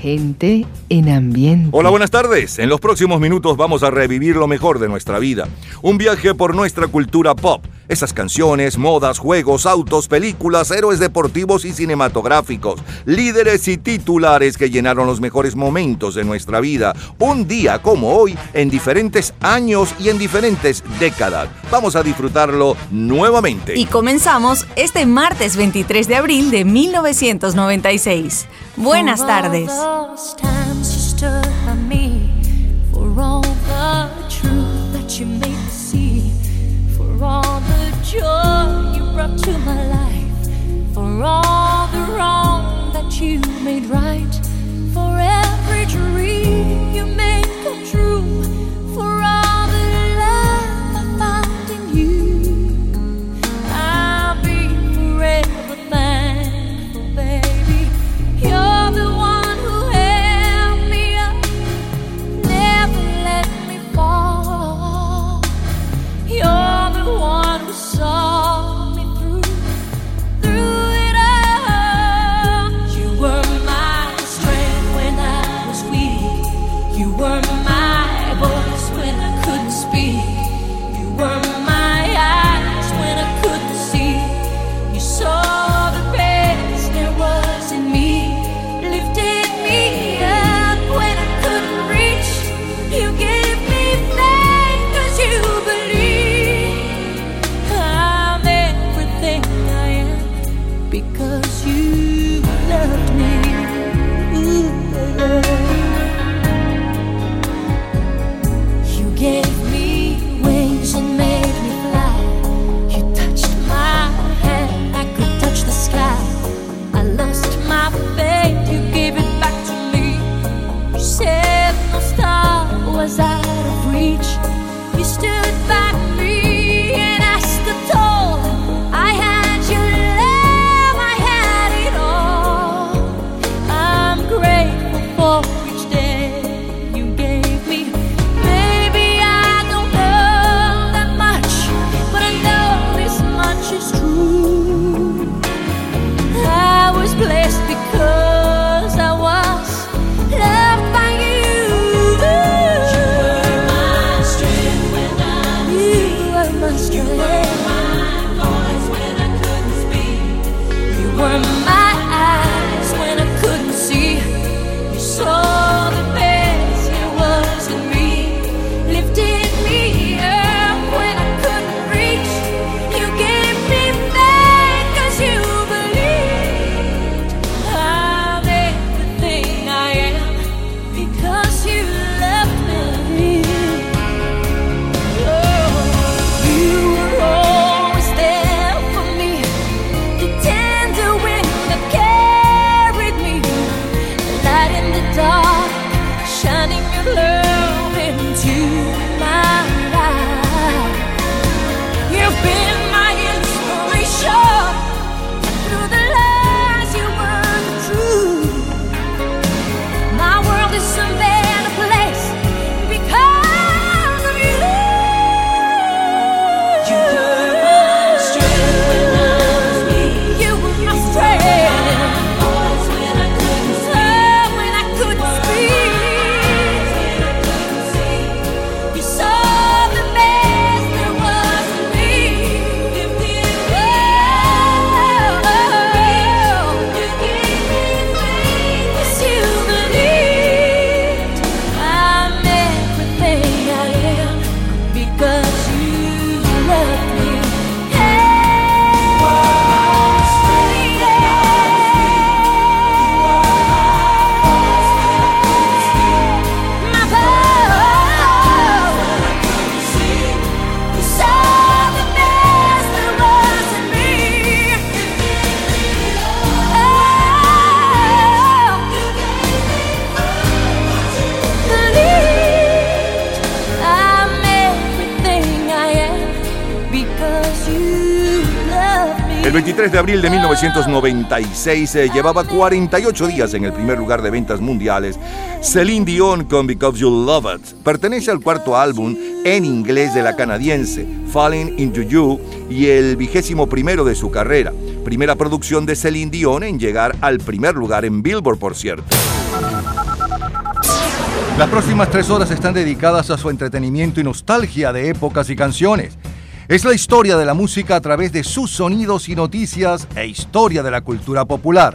Gente en ambiente. Hola, buenas tardes. En los próximos minutos vamos a revivir lo mejor de nuestra vida. Un viaje por nuestra cultura pop. Esas canciones, modas, juegos, autos, películas, héroes deportivos y cinematográficos, líderes y titulares que llenaron los mejores momentos de nuestra vida, un día como hoy, en diferentes años y en diferentes décadas. Vamos a disfrutarlo nuevamente. Y comenzamos este martes 23 de abril de 1996. Buenas tardes. Joy you brought to my life, for all the wrong that you made right, for every dream you made de abril de 1996 eh, llevaba 48 días en el primer lugar de ventas mundiales. Celine Dion con Because You Love It pertenece al cuarto álbum en inglés de la canadiense, Falling Into You, y el vigésimo primero de su carrera. Primera producción de Celine Dion en llegar al primer lugar en Billboard, por cierto. Las próximas tres horas están dedicadas a su entretenimiento y nostalgia de épocas y canciones. Es la historia de la música a través de sus sonidos y noticias e historia de la cultura popular.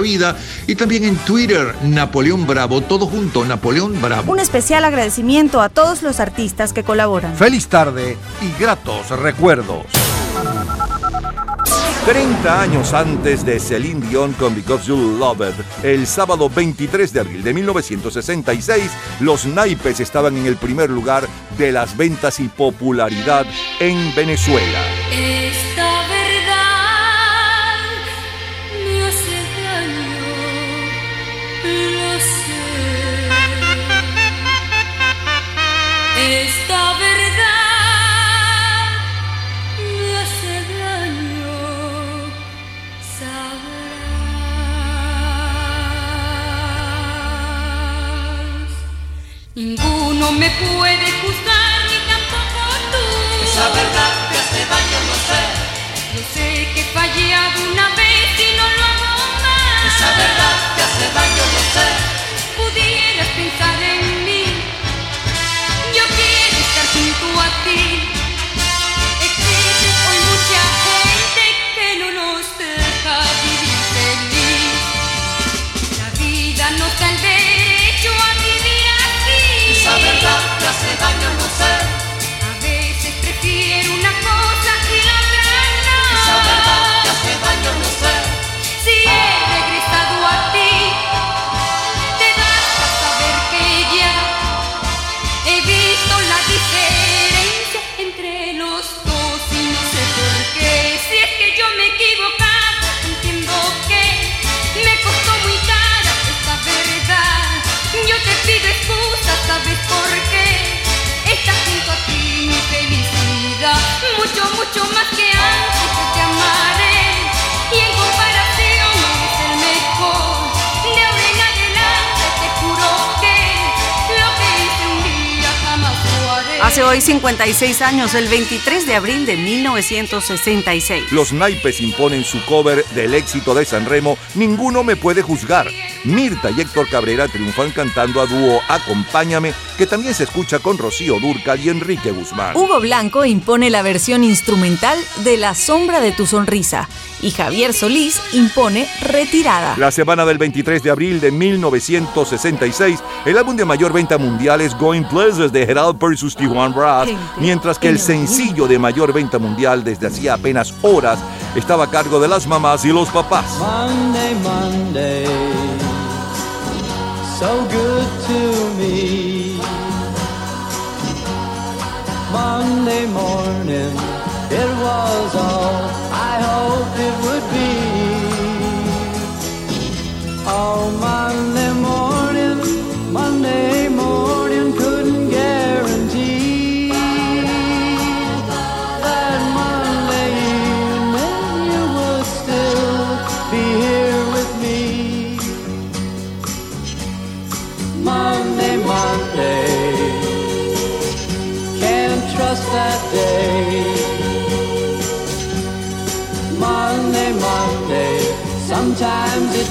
vida y también en Twitter, Napoleón Bravo, todo junto, Napoleón Bravo. Un especial agradecimiento a todos los artistas que colaboran. Feliz tarde y gratos recuerdos. 30 años antes de Celine Dion con Because You Love It, el sábado 23 de abril de 1966, los naipes estaban en el primer lugar de las ventas y popularidad en Venezuela. Me puede juzgar ni tampoco tú. Esa mucho, mucho más que antes yo te amaré. Y en comparación eres el mejor. De ahora en adelante te juro que lo que hice un día jamás lo haré. Hace hoy 56 años, el 23 de abril de 1966. Los naipes imponen su cover del éxito de San Remo, Ninguno me puede juzgar. Mirta y Héctor Cabrera triunfan cantando a dúo Acompáñame, que también se escucha con Rocío Durcal y Enrique Guzmán. Hugo Blanco impone la versión instrumental de La sombra de tu sonrisa y Javier Solís impone Retirada. La semana del 23 de abril de 1966, el álbum de mayor venta mundial es Going Places de Gerald vs. Tijuana Brass, mientras que el sencillo de mayor venta mundial desde hacía apenas horas estaba a cargo de las mamás y los papás. Monday, Monday, so good to me. Monday morning, it was all I hoped it would be. Oh, Monday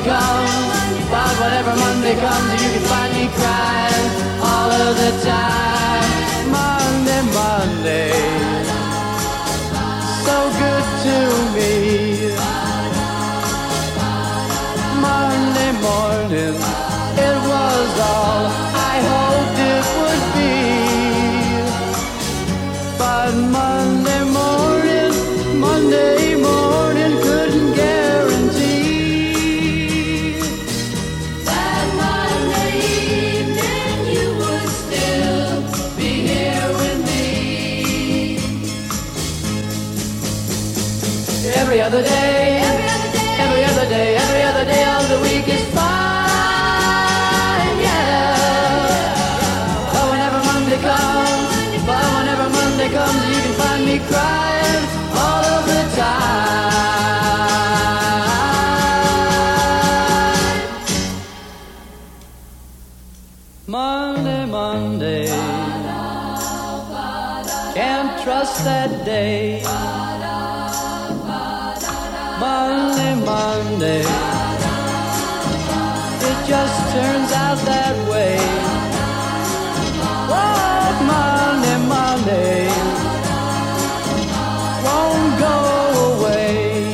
Monday comes, but whenever Monday comes, you can find me crying all of the time.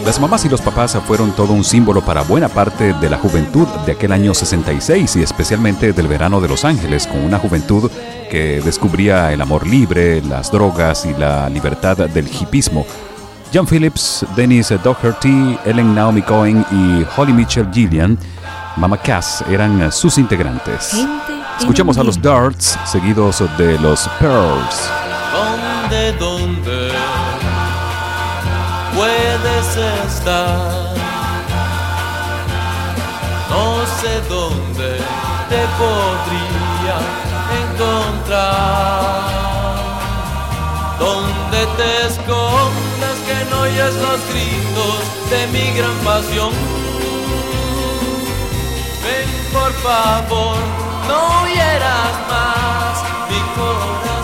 Las mamás y los papás fueron todo un símbolo para buena parte de la juventud de aquel año 66 y especialmente del verano de Los Ángeles, con una juventud que descubría el amor libre, las drogas y la libertad del hipismo. John Phillips, Dennis Doherty, Ellen Naomi Cohen y Holly Mitchell Gillian, Mama Cass, eran sus integrantes. Escuchamos a los. Darts, seguidos de los Pearls. ¿Dónde, dónde puedes estar? No sé dónde te podría encontrar. Donde te escondas que no oyes los gritos de mi gran pasión. Ven por favor, no hieras más mi corazón.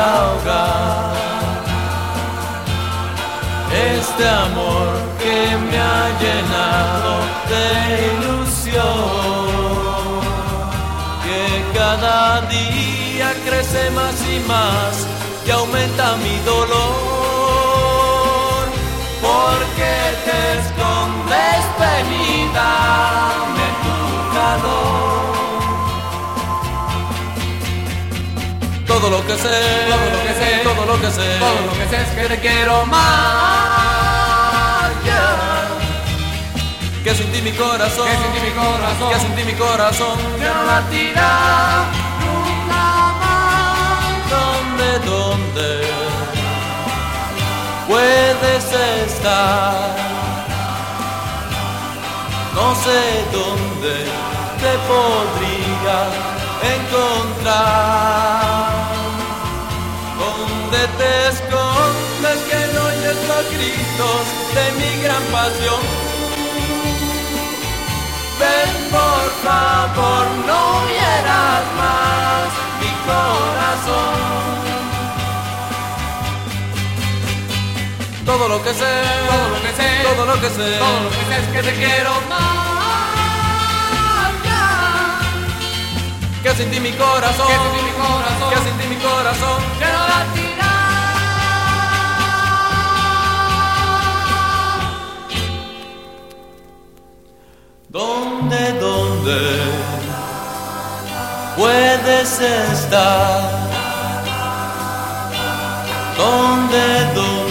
Ahogar este amor que me ha llenado de ilusión? Que cada día crece más y más y aumenta mi dolor. Porque te escondes, ven y dame tu calor. Todo lo que sé, todo lo que sé, todo lo que sé, todo lo que sé es que te quiero más. Que sin ti mi corazón, que sin ti mi corazón, que sin ti mi corazón ya no latirá nunca más. ¿Dónde, dónde puedes estar? No sé dónde te podría encontrar. Donde te escondes que no oyes los gritos de mi gran pasión. Ven por favor, no hieras más mi corazón. Todo lo que sé, todo lo que sé, todo lo que sé, todo lo que sé es que te quiero más. Que sin ti mi corazón, que sin ti mi corazón, que sin ti mi corazón, que no latirá. ¿Dónde, dónde puedes estar? ¿Dónde, dónde? ¿Dónde,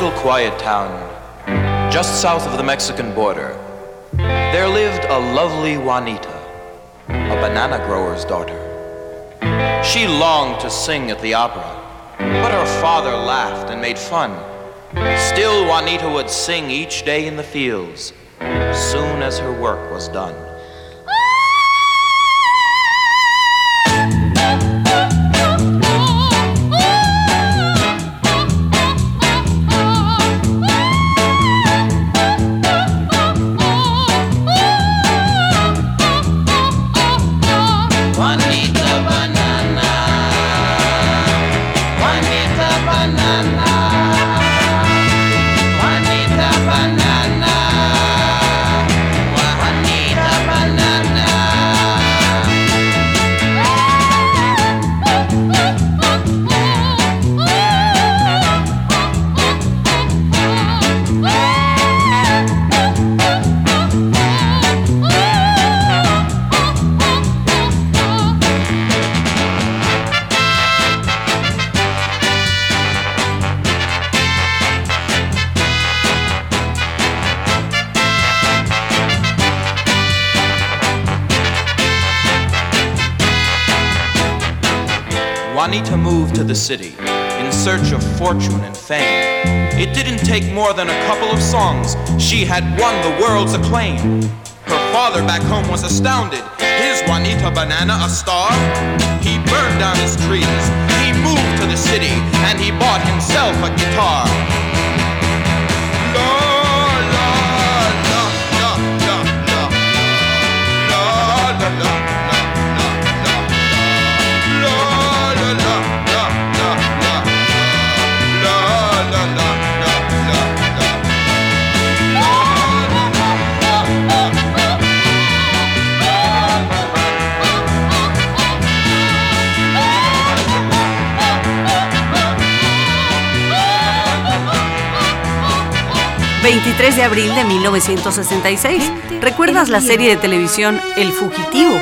little quiet town, just south of the Mexican border, there lived a lovely Juanita, a banana grower's daughter. She longed to sing at the opera, but her father laughed and made fun. Still, Juanita would sing each day in the fields, soon as her work was done. The city in search of fortune and fame. It didn't take more than a couple of songs. She had won the world's acclaim. Her father back home was astounded. His Juanita Banana a star? He burned down his trees. He moved to the city and he bought himself a guitar. ...23 de abril de 1966... ¿Recuerdas la serie de televisión El Fugitivo?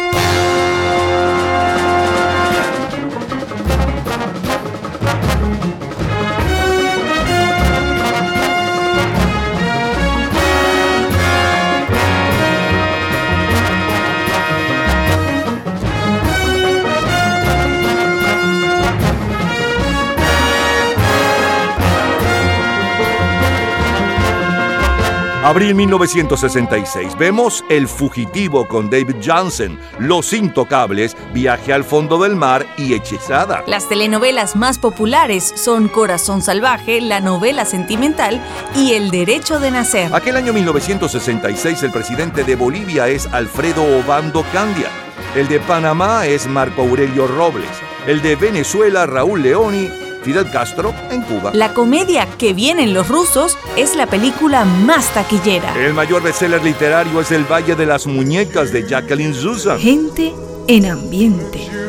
Abril 1966. Vemos El Fugitivo con David Johnson, Los Intocables, Viaje al Fondo del Mar y Hechizada. Las telenovelas más populares son Corazón Salvaje, La Novela Sentimental y El Derecho de Nacer. Aquel año 1966 el presidente de Bolivia es Alfredo Obando Candia. El de Panamá es Marco Aurelio Robles. El de Venezuela Raúl Leoni Fidel Castro en Cuba. La comedia Que vienen los rusos es la película más taquillera. El mayor bestseller literario es El Valle de las Muñecas de Jacqueline Susan. Gente en ambiente.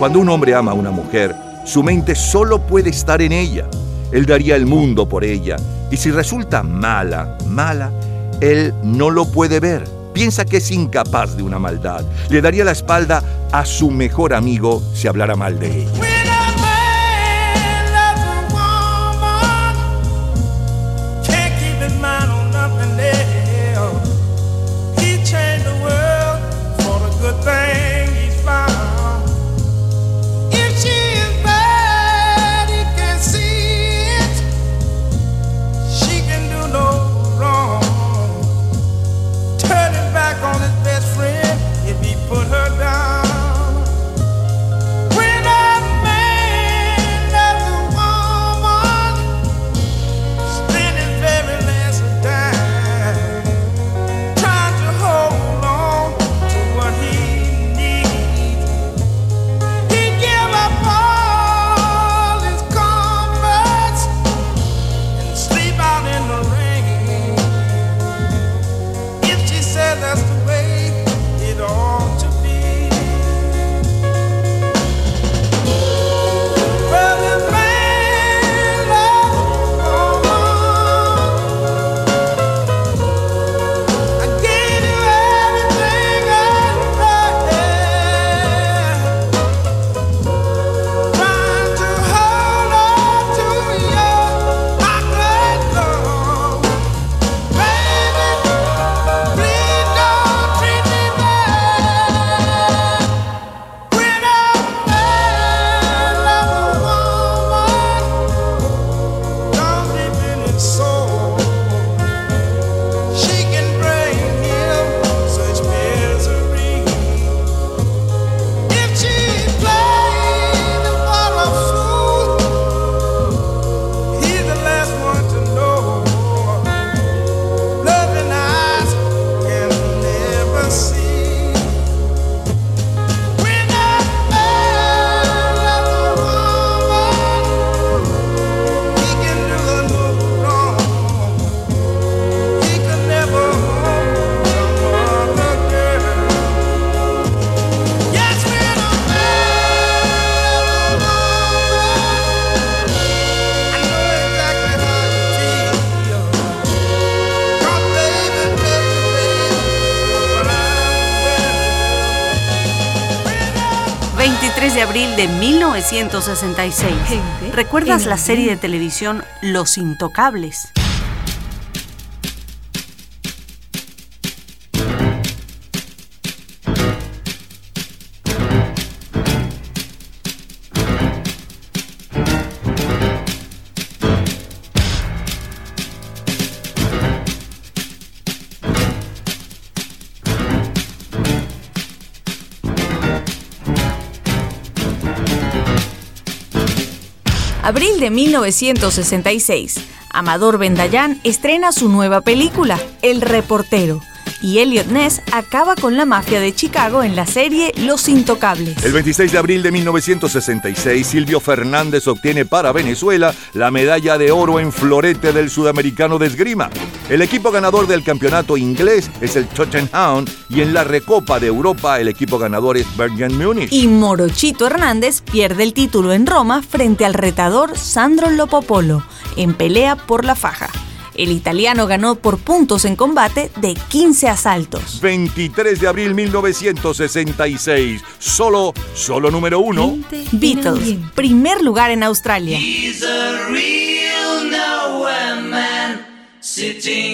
Cuando un hombre ama a una mujer, su mente solo puede estar en ella. Él daría el mundo por ella. Y si resulta mala, mala, él no lo puede ver. Piensa que es incapaz de una maldad. Le daría la espalda a su mejor amigo si hablara mal de ella. De abril de 1966. ¿Recuerdas la serie de televisión Los Intocables? De 1966. Amador Bendayán estrena su nueva película, El Reportero, y Elliot Ness acaba con la mafia de Chicago en la serie Los Intocables. El 26 de abril de 1966, Silvio Fernández obtiene para Venezuela la medalla de oro en florete del sudamericano de esgrima. El equipo ganador del campeonato inglés es el Tottenham y en la Recopa de Europa el equipo ganador es Bayern Múnich. Y Morochito Hernández pierde el título en Roma frente al retador Sandro Lopopolo en pelea por la faja. El italiano ganó por puntos en combate de 15 asaltos. 23 de abril 1966, solo, solo número uno. Beatles, primer lugar en Australia. Sitting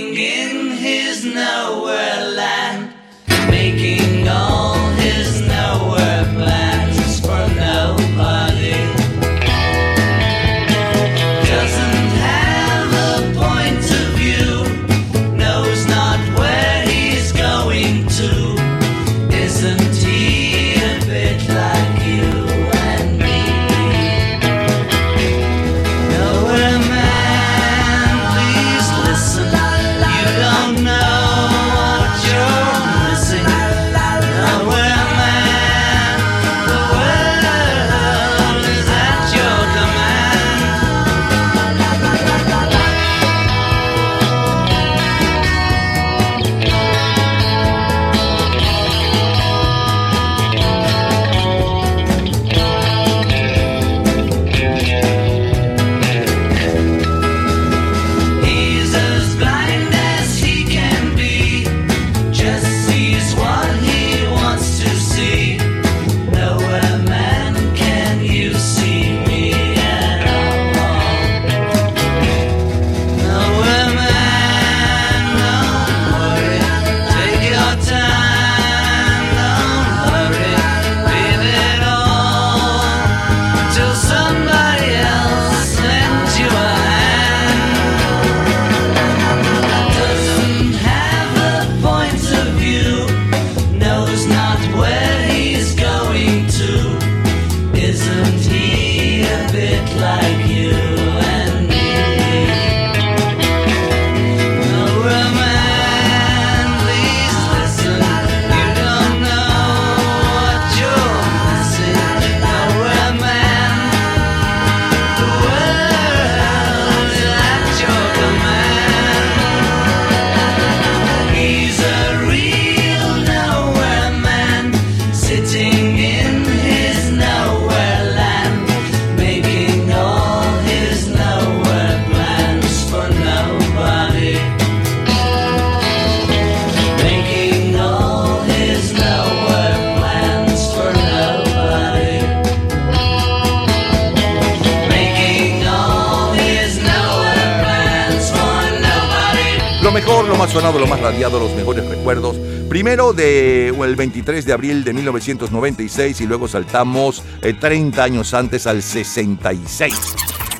3 de abril de 1996 y luego saltamos eh, 30 años antes al 66.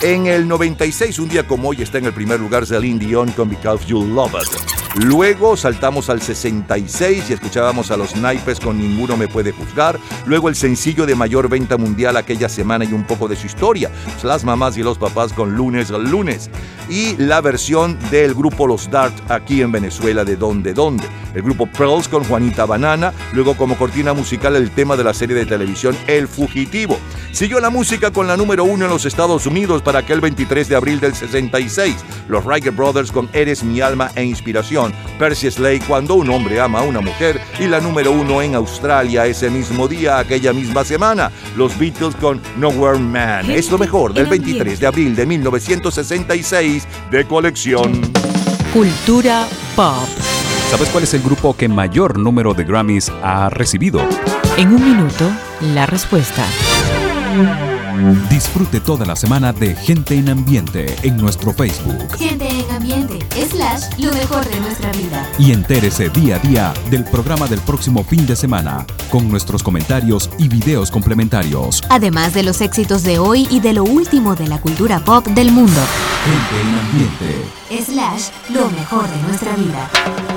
En el 96, un día como hoy, está en el primer lugar Celine Dion con Because You Love It. Luego saltamos al 66 y escuchábamos a los naipes con Ninguno Me Puede Juzgar. Luego el sencillo de mayor venta mundial aquella semana y un poco de su historia. Pues las mamás y los papás con Lunes al Lunes. Y la versión del grupo Los Dart aquí en Venezuela de Donde Donde. El grupo Pearls con Juanita Banana. Luego como cortina musical el tema de la serie de televisión El Fugitivo. Siguió la música con la número uno en los Estados Unidos para aquel 23 de abril del 66. Los Riker Brothers con Eres mi alma e inspiración. Percy Slade Cuando un hombre ama a una mujer. Y la número uno en Australia ese mismo día, aquella misma semana. Los Beatles con Nowhere Man. Es lo mejor del 23 de abril de 1966 de colección. Cultura pop. ¿Sabes cuál es el grupo que mayor número de Grammys ha recibido? En un minuto, la respuesta. Disfrute toda la semana de Gente en Ambiente en nuestro Facebook Gente en ambiente, slash, lo mejor de nuestra vida. y entérese día a día del programa del próximo fin de semana con nuestros comentarios y videos complementarios. Además de los éxitos de hoy y de lo último de la cultura pop del mundo. Gente en Ambiente. Slash, lo mejor de nuestra vida.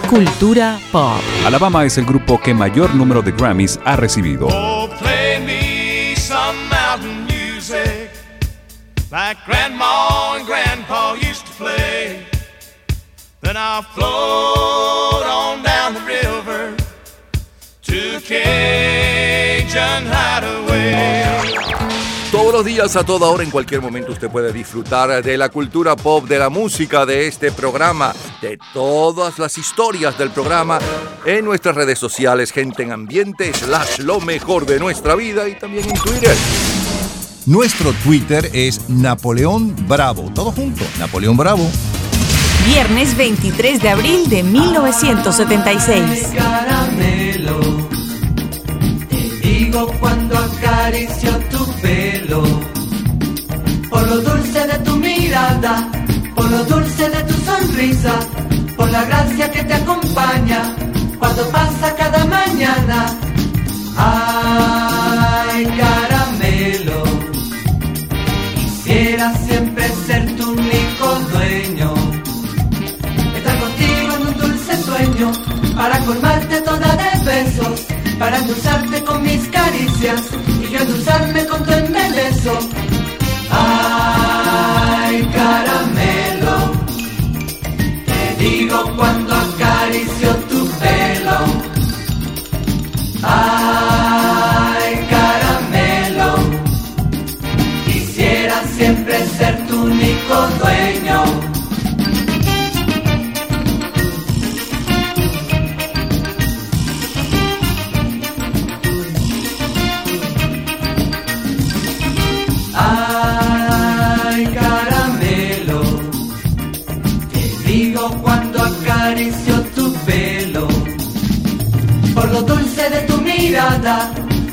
Cultura pop. Alabama es el grupo que mayor número de Grammys ha recibido. Like Grandma and Grandpa used to play. Then I'll float on down the river to Cajun Hideaway. Todos los días, a toda hora, en cualquier momento, usted puede disfrutar de la cultura pop, de la música, de este programa, de todas las historias del programa en nuestras redes sociales, gente en ambiente, slash lo mejor de nuestra vida y también en Twitter. Nuestro Twitter es Napoleón Bravo. Todo junto, Napoleón Bravo. Viernes 23 de abril de 1976. caramelo. Te digo cuando acaricio tu pelo. Por lo dulce de tu mirada, por lo dulce de tu sonrisa, por la gracia que te acompaña cuando pasa cada mañana. Ay, caramelo. Para colmarte toda de besos, para endulzarte con mis caricias y yo endulzarme con tu embeleso.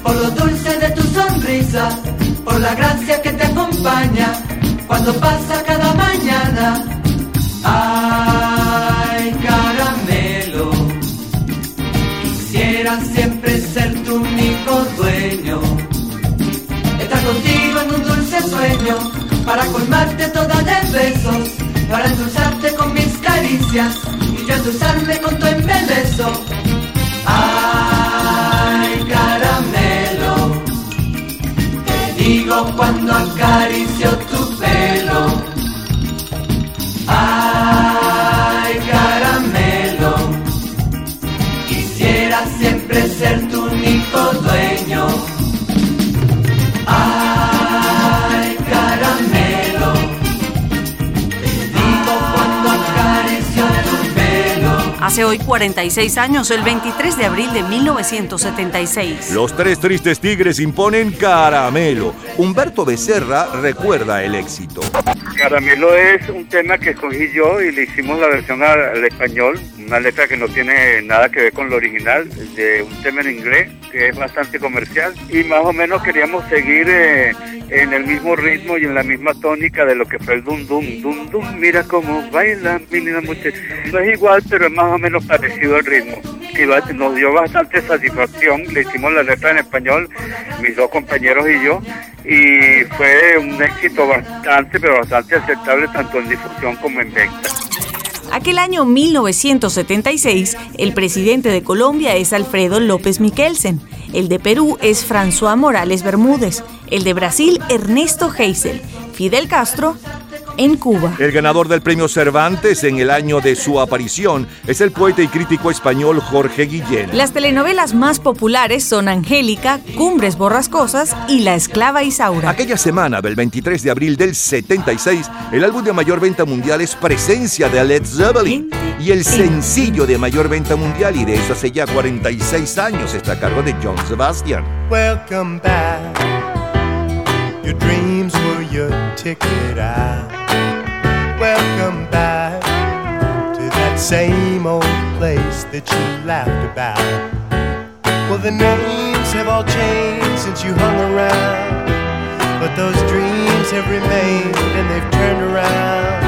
Por lo dulce de tu sonrisa, por la gracia que te acompaña cuando pasa cada mañana. Ay, caramelo, quisiera siempre ser tu único dueño. Estar contigo en un dulce sueño para colmarte toda de besos, para endulzarte con mis caricias y yo endulzarme con tu embeleso. Te digo cuando acaricio tu Hace hoy 46 años, el 23 de abril de 1976. Los tres tristes tigres imponen caramelo. Humberto Becerra recuerda el éxito. Caramelo es un tema que escogí yo y le hicimos la versión al, al español, una letra que no tiene nada que ver con lo original, de un tema en inglés que es bastante comercial y más o menos queríamos seguir eh, en el mismo ritmo y en la misma tónica de lo que fue el dum dum dum dum. Mira cómo baila mi linda muchacha. No es igual, pero es más o menos parecido al ritmo. Y nos dio bastante satisfacción. Le hicimos la letra en español, mis dos compañeros y yo, y fue un éxito bastante, pero bastante aceptable tanto en difusión como en venta. Aquel año 1976, el presidente de Colombia es Alfredo López Miquelsen, el de Perú es François Morales Bermúdez, el de Brasil Ernesto Geisel, Fidel Castro en Cuba. El ganador del premio Cervantes en el año de su aparición es el poeta y crítico español Jorge Guillén. Las telenovelas más populares son Angélica, Cumbres Borrascosas y La Esclava Isaura. Aquella semana del 23 de abril del 76, el álbum de mayor venta mundial es Presencia de Led Zeppelin y el sencillo de mayor venta mundial y de eso hace ya 46 años está a cargo de John Sebastian. Welcome back. Your dreams were your ticket out. Same old place that you laughed about. Well, the names have all changed since you hung around. But those dreams have remained and they've turned around.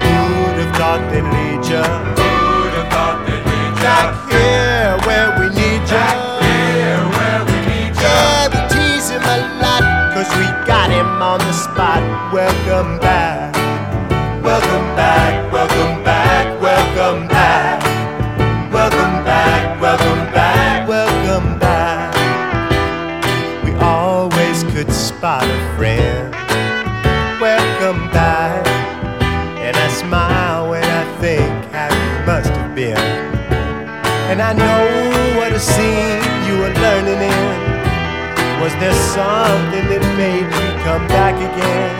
Who'd have thought they'd lead ya? Who'd have thought they'd lead ya? Back here where we need ya. Back here where we need ya. Yeah, we tease him a lot, cause we got him on the spot. Welcome back. Welcome back, welcome back, spot a friend. Welcome back. And I smile when I think how you must have been. And I know what a scene you were learning in. Was there something that made you come back again?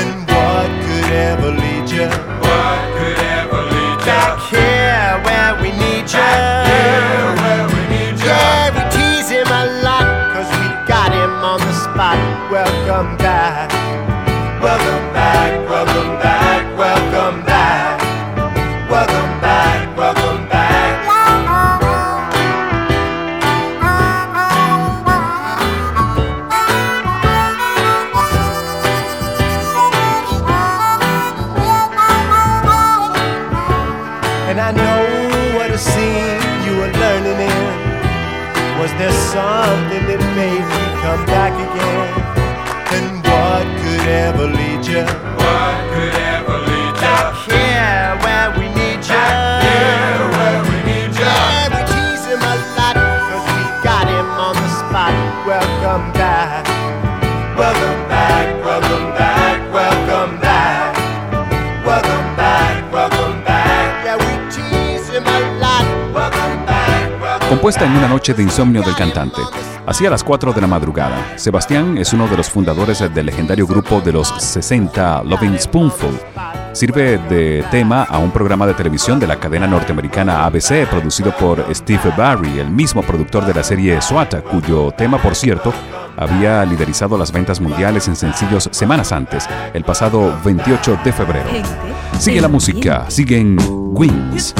And what could ever lead you? What could Welcome back. Compuesta en una noche de insomnio del cantante. Hacia las 4 de la madrugada, Sebastián es uno de los fundadores del legendario grupo de los 60 Loving Spoonful. Sirve de tema a un programa de televisión de la cadena norteamericana ABC producido por Steve Barry, el mismo productor de la serie SWAT, cuyo tema, por cierto, había liderizado las ventas mundiales en sencillos semanas antes, el pasado 28 de febrero. Sigue la música, siguen Wings.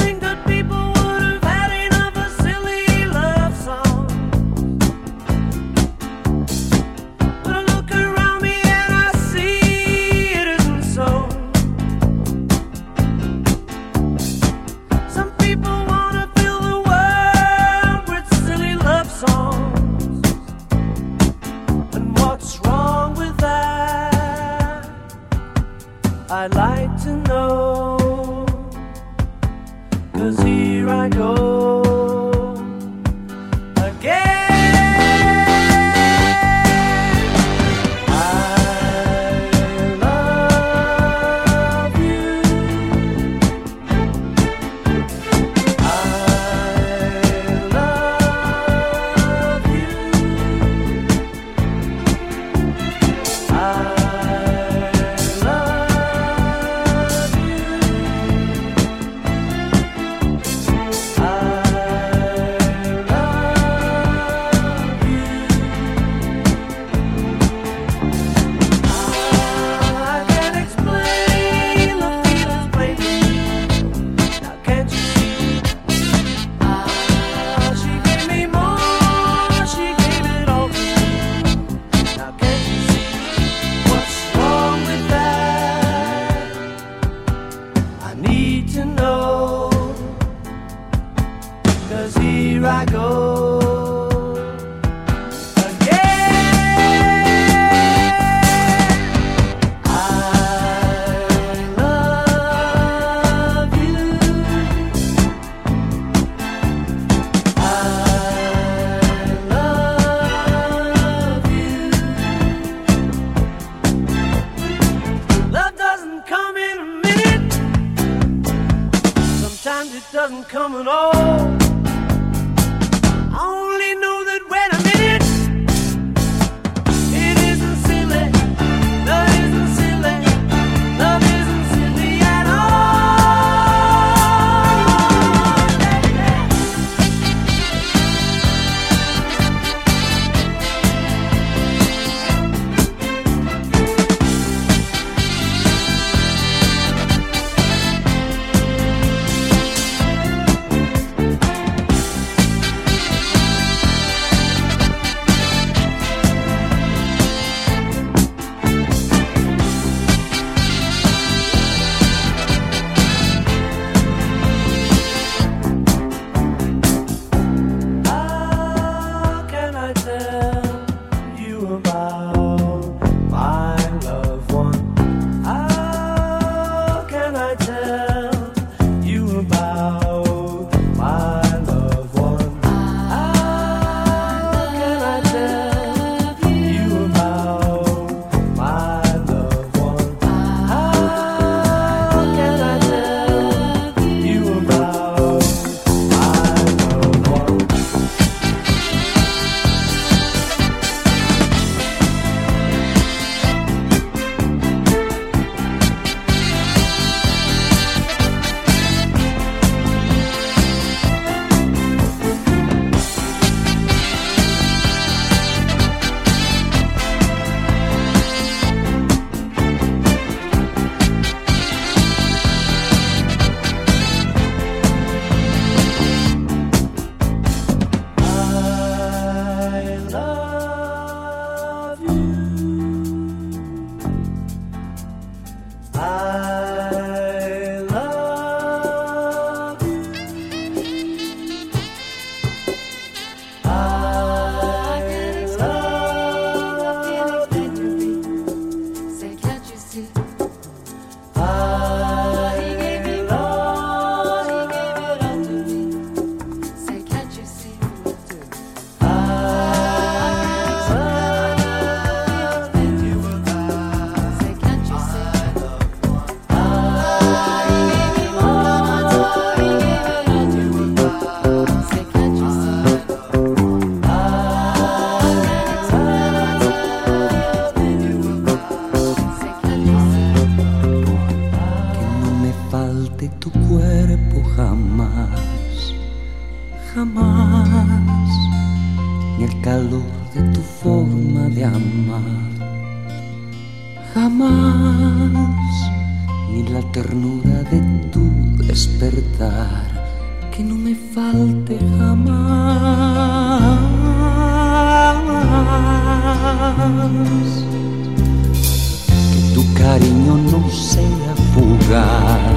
Que tu cariño no sea fugaz.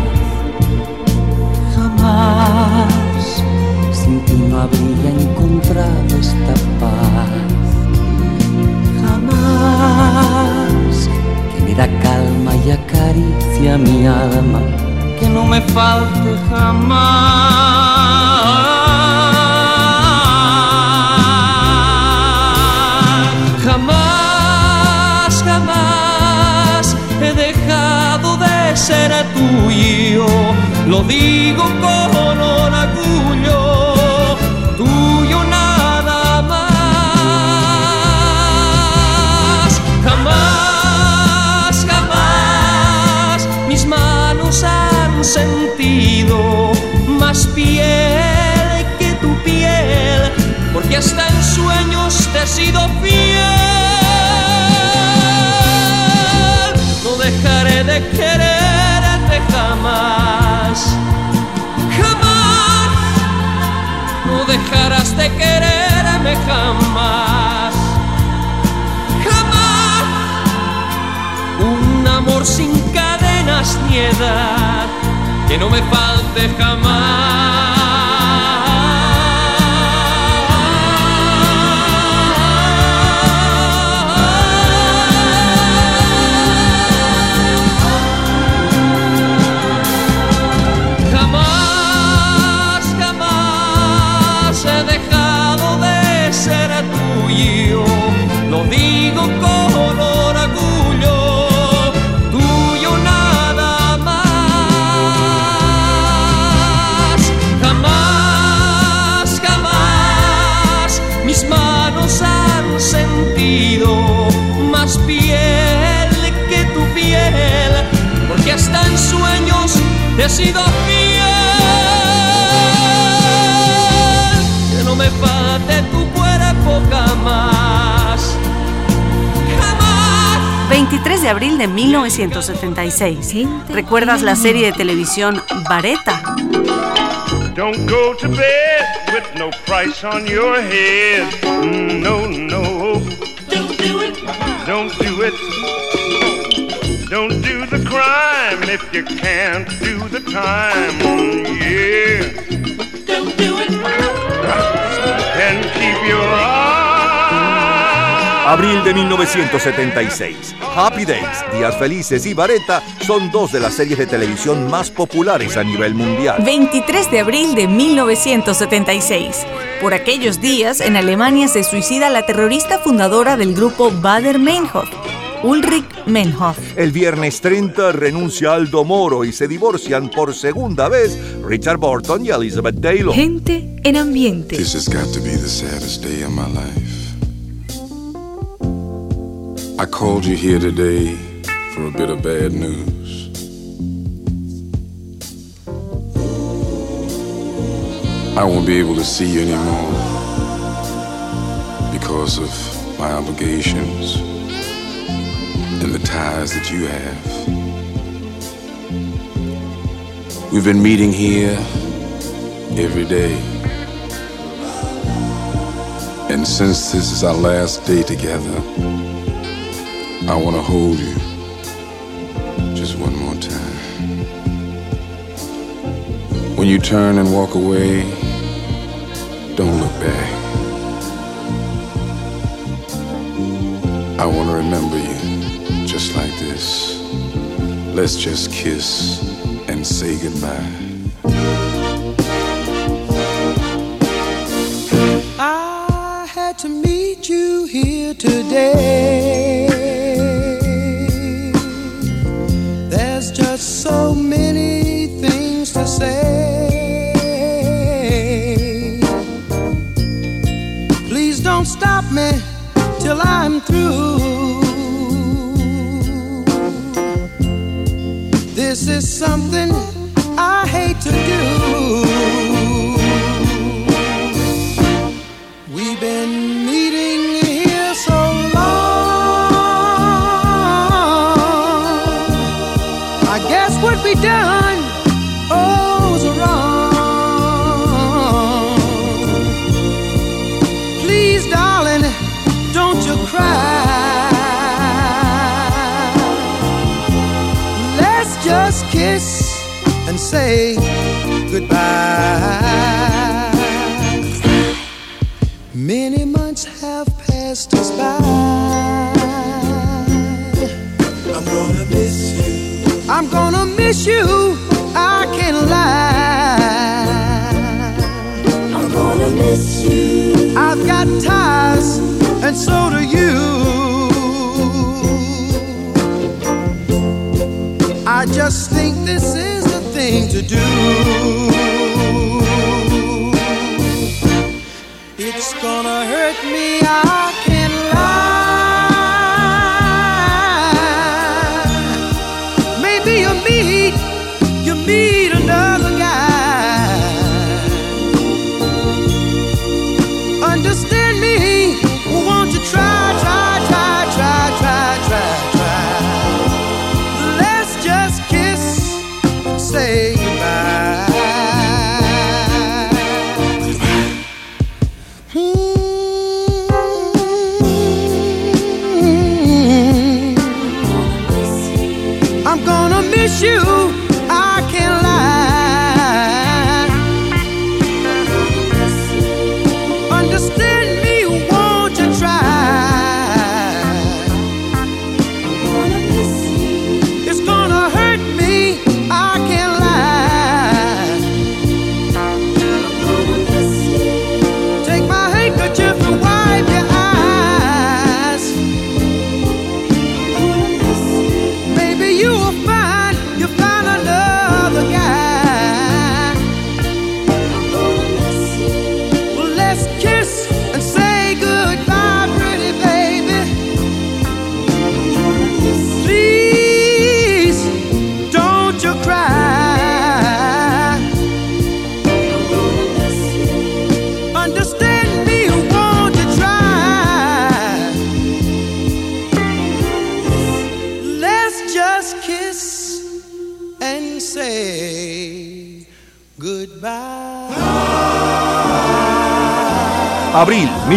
Jamás sin ti no habría encontrado esta paz. Jamás que me da calma y acaricia mi alma. Que no me falte jamás. Tuyo. Lo digo con orgullo, tuyo nada más. Jamás, jamás mis manos han sentido más piel que tu piel, porque hasta en sueños te he sido fiel. No dejaré de jamás, jamás. No dejarás de quererme jamás, jamás. Un amor sin cadenas ni edad, que no me falte Jamás, sentido más piel que tu piel, porque hasta en sueños he sido fiel. Que no me falte tu cuerpo jamás. 23 de abril de 1976. ¿Recuerdas la serie de televisión Vareta? Don't go to bed with no price on your head. Mm, No, no. Don't do it. Don't do the crime if you can't do the time. Yeah. Don't do it. And keep your Abril de 1976. Happy Days, Días Felices y Vareta son dos de las series de televisión más populares a nivel mundial. 23 de abril de 1976. Por aquellos días, en Alemania se suicida la terrorista fundadora del grupo Bader Meinhof, Ulrich Meinhof. El viernes 30 renuncia Aldo Moro y se divorcian por segunda vez Richard Burton y Elizabeth Taylor. Gente en ambiente. This has got to be the saddest day of my life. I called you here today for a bit of bad news. I won't be able to see you anymore because of my obligations and the ties that you have. We've been meeting here every day. And since this is our last day together, I want to hold you just one more time. When you turn and walk away, don't look back. I want to remember you just like this. Let's just kiss and say goodbye. I had to meet you here today. Something I hate to do. To do.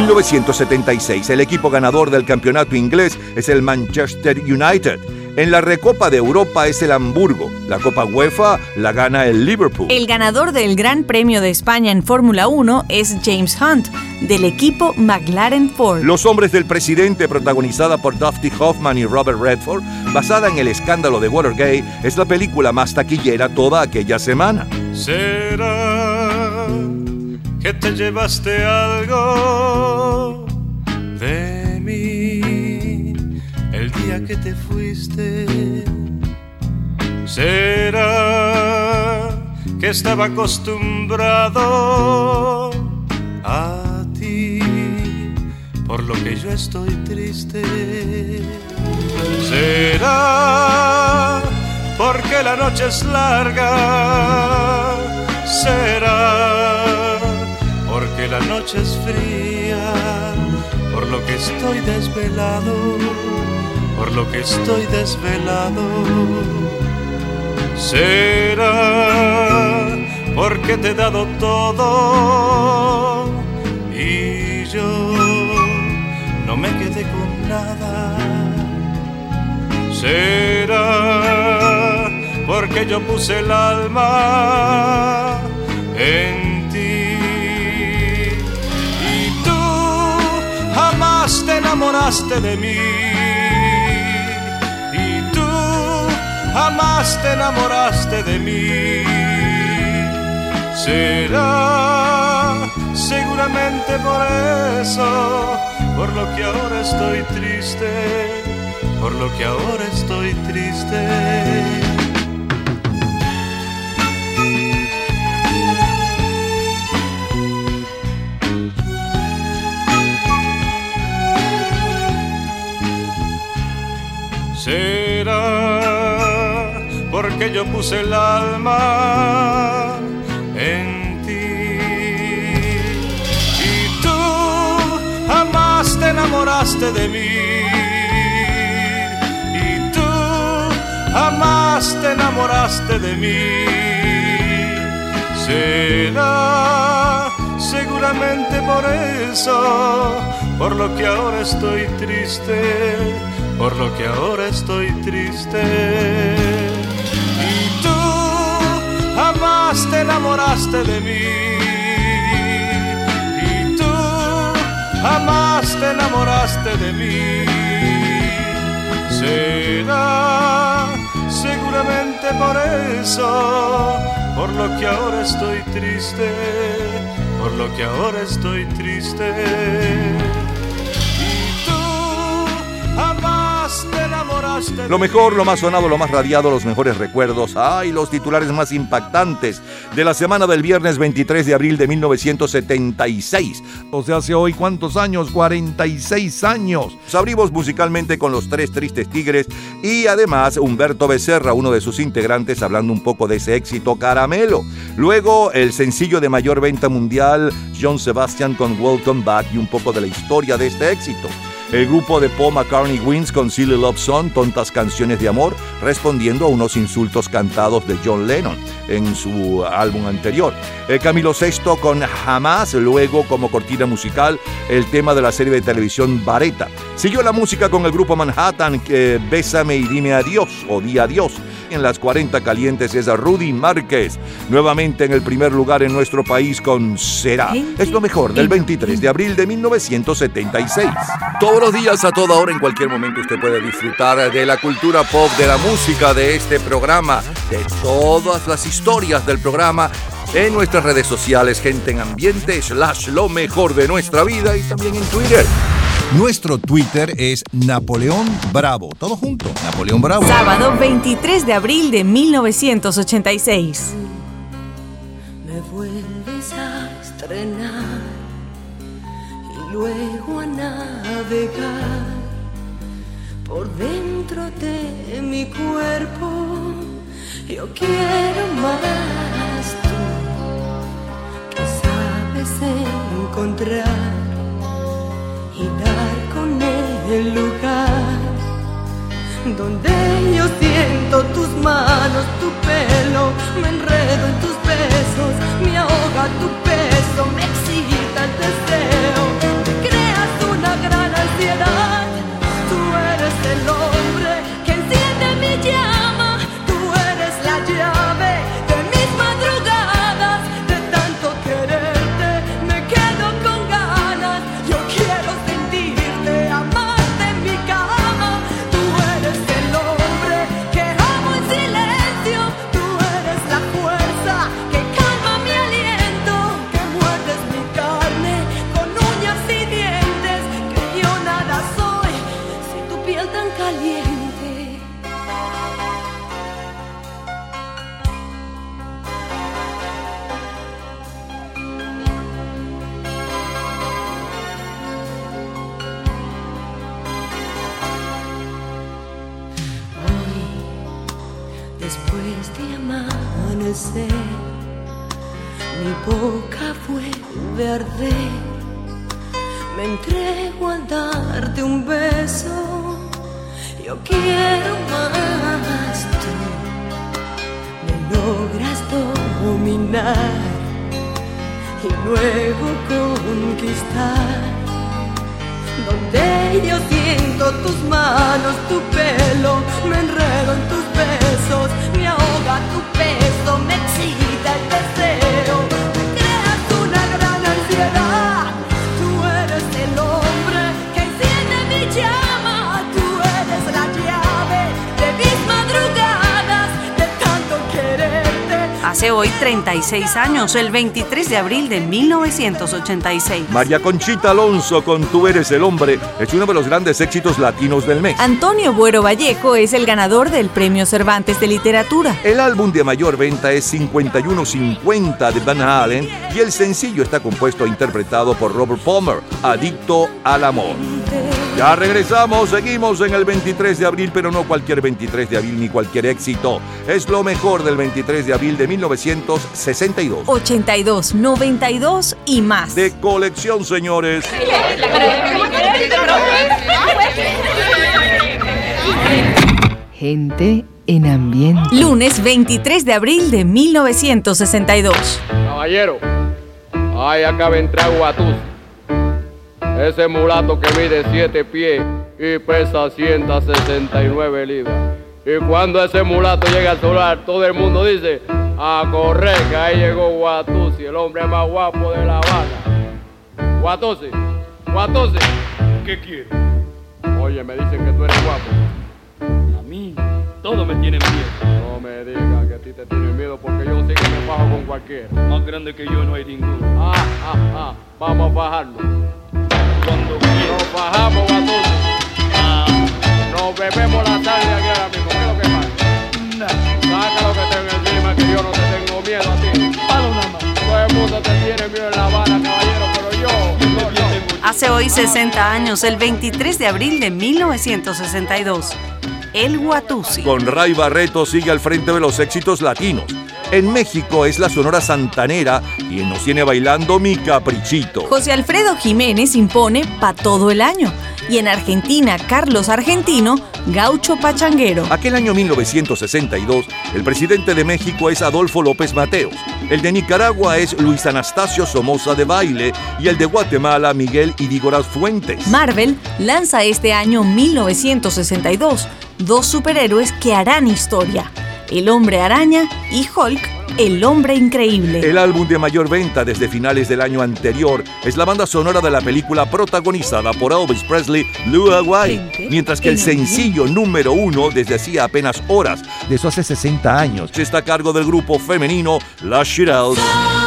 1976. El equipo ganador del campeonato inglés es el Manchester United. En la Recopa de Europa es el Hamburgo. La Copa UEFA la gana el Liverpool. El ganador del Gran Premio de España en Fórmula 1 es James Hunt, del equipo McLaren Ford. Los hombres del presidente, protagonizada por Dusty Hoffman y Robert Redford, basada en el escándalo de Watergate, es la película más taquillera toda aquella semana. ¿Será que te llevaste algo de mí el día que te fuiste? ¿Será que estaba acostumbrado a ti por lo que yo estoy triste? ¿Será porque la noche es larga? ¿Será porque la noche es fría? Por lo que estoy desvelado, por lo que estoy desvelado. ¿Será porque te he dado todo y yo no me quedé con nada? ¿Será porque yo puse el alma en enamoraste de mí. Y tú jamás te enamoraste de mí. Será seguramente por eso, por lo que ahora estoy triste, por lo que ahora estoy triste. Porque yo puse el alma en ti. Y tú jamás te enamoraste de mí. Y tú jamás te enamoraste de mí. Será seguramente por eso, por lo que ahora estoy triste, por lo que ahora estoy triste. Jamás te enamoraste de mí. Y tú jamás te enamoraste de mí. Será seguramente por eso, por lo que ahora estoy triste, por lo que ahora estoy triste. Lo mejor, lo más sonado, lo más radiado, los mejores recuerdos. ¡Ay! Los titulares más impactantes de la semana del viernes 23 de abril de 1976. O sea, hace hoy cuántos años? 46 años. Nos abrimos musicalmente con los tres tristes tigres y además Humberto Becerra, uno de sus integrantes, hablando un poco de ese éxito Caramelo. Luego el sencillo de mayor venta mundial, John Sebastian con Welcome Back y un poco de la historia de este éxito. El grupo de Paul McCartney Wins con Silly Love Song, Tontas Canciones de Amor, respondiendo a unos insultos cantados de John Lennon en su álbum anterior. El Camilo VI con Jamás, luego como cortina musical, el tema de la serie de televisión Vareta. Siguió la música con el grupo Manhattan, que Bésame y dime adiós o di adiós. En las 40 calientes es a Rudy Márquez, nuevamente en el primer lugar en nuestro país con Será. Es lo mejor del 23 de abril de 1976. Todos los días, a toda hora, en cualquier momento, usted puede disfrutar de la cultura pop, de la música, de este programa, de todas las historias del programa en nuestras redes sociales, gente en ambiente, slash lo mejor de nuestra vida y también en Twitter. Nuestro Twitter es Napoleón Bravo. Todo junto, Napoleón Bravo. Sábado 23 de abril de 1986. me vuelves a estrenar y luego a navegar por dentro de mi cuerpo. Yo quiero más tú que sabes encontrar y dar con el lugar donde yo siento tus manos, tu pelo, me enredo en tus besos, me ahoga tu peso, me excita el deseo, creas una gran ansiedad, mi boca vuelve a arder. Me entrego a darte un beso. Yo quiero más. Tú me logras dominar y luego conquistar. Donde yo siento tus manos, tu pelo, me enredo en tus besos, me ahoga tu peso, me excita el deseo, me creas una gran ansiedad. Hace hoy 36 años, el 23 de abril de 1986. María Conchita Alonso con Tú eres el hombre es uno de los grandes éxitos latinos del mes. Antonio Buero Vallejo es el ganador del Premio Cervantes de Literatura. El álbum de mayor venta es 5150 de Van Halen y el sencillo está compuesto e interpretado por Robert Palmer, Adicto al Amor. Ya regresamos, seguimos en el 23 de abril, pero no cualquier 23 de abril ni cualquier éxito. Es lo mejor del 23 de abril de 1962. 82, 92 y más. De colección, señores. Gente en ambiente. Lunes 23 de abril de 1962. Caballero, ay, acaba de entrar Guatuz. Ese mulato que mide 7 pies y pesa 169 libras. Y cuando ese mulato llega al solar, todo el mundo dice, a correr, que ahí llegó Guatusi, el hombre más guapo de La Habana. Guatusi, Guatusi, ¿qué quieres? Oye, me dicen que tú eres guapo. A mí, todo me tiene miedo. No me digas que a ti te tienen miedo porque yo sé que me bajo con cualquiera. Más grande que yo no hay ninguno. Ah, ah, ah, vamos a bajarnos. Cuando nos bajamos, Guatusi. Nos bebemos la sangre aquí ahora mismo. ¿Qué es lo que pasa? Saca lo que tengo encima, que yo no te tengo miedo a ti. Todo el mundo te tiene miedo en La Habana, caballero, pero yo, no, no. Hace hoy 60 años, el 23 de abril de 1962. El Guatusi. Con Ray Barreto sigue al frente de los éxitos latinos. En México es la Sonora Santanera y nos tiene bailando mi caprichito. José Alfredo Jiménez impone pa' todo el año. Y en Argentina, Carlos Argentino, gaucho pachanguero. Aquel año 1962, el presidente de México es Adolfo López Mateos. El de Nicaragua es Luis Anastasio Somoza de Baile y el de Guatemala Miguel Idígoras Fuentes. Marvel lanza este año 1962 dos superhéroes que harán historia. El hombre araña y Hulk, el hombre increíble. El álbum de mayor venta desde finales del año anterior es la banda sonora de la película protagonizada por Elvis Presley, Blue Hawaii, mientras que el sencillo número uno desde hacía apenas horas, de eso hace 60 años, está a cargo del grupo femenino Las Shirelles.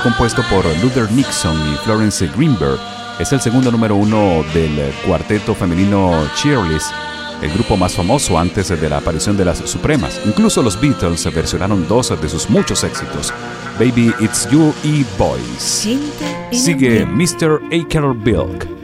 Fue compuesto por Luther Nixon y Florence Greenberg. Es el segundo número uno del cuarteto femenino Cheerless, el grupo más famoso antes de la aparición de las Supremas. Incluso los Beatles versionaron dos de sus muchos éxitos, Baby It's You y Boys. Sigue Mr. Akerbilk. En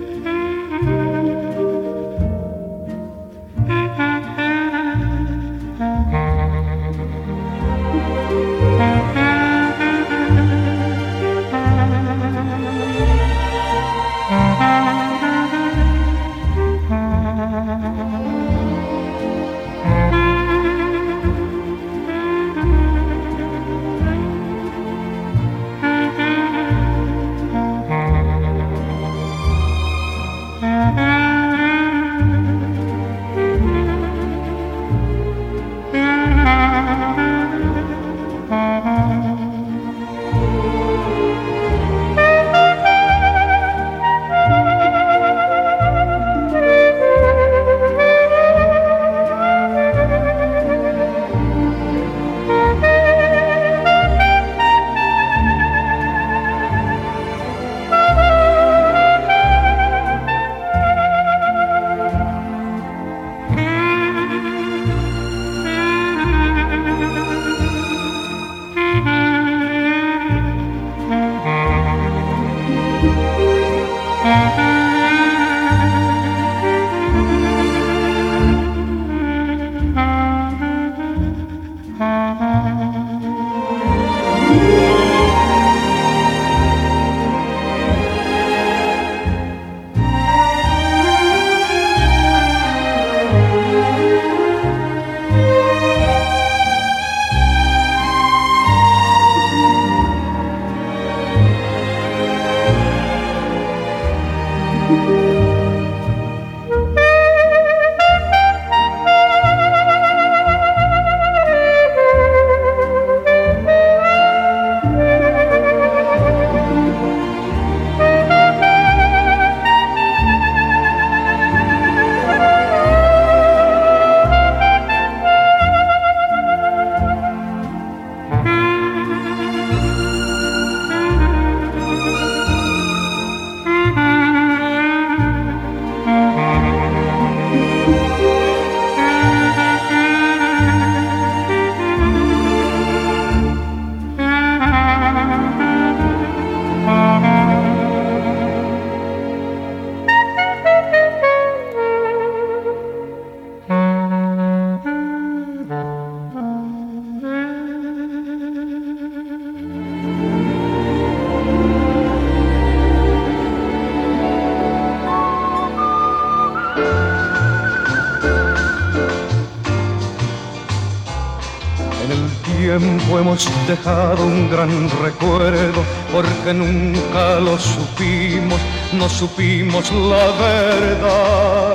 hemos dejado un gran recuerdo porque nunca lo supimos, no supimos la verdad.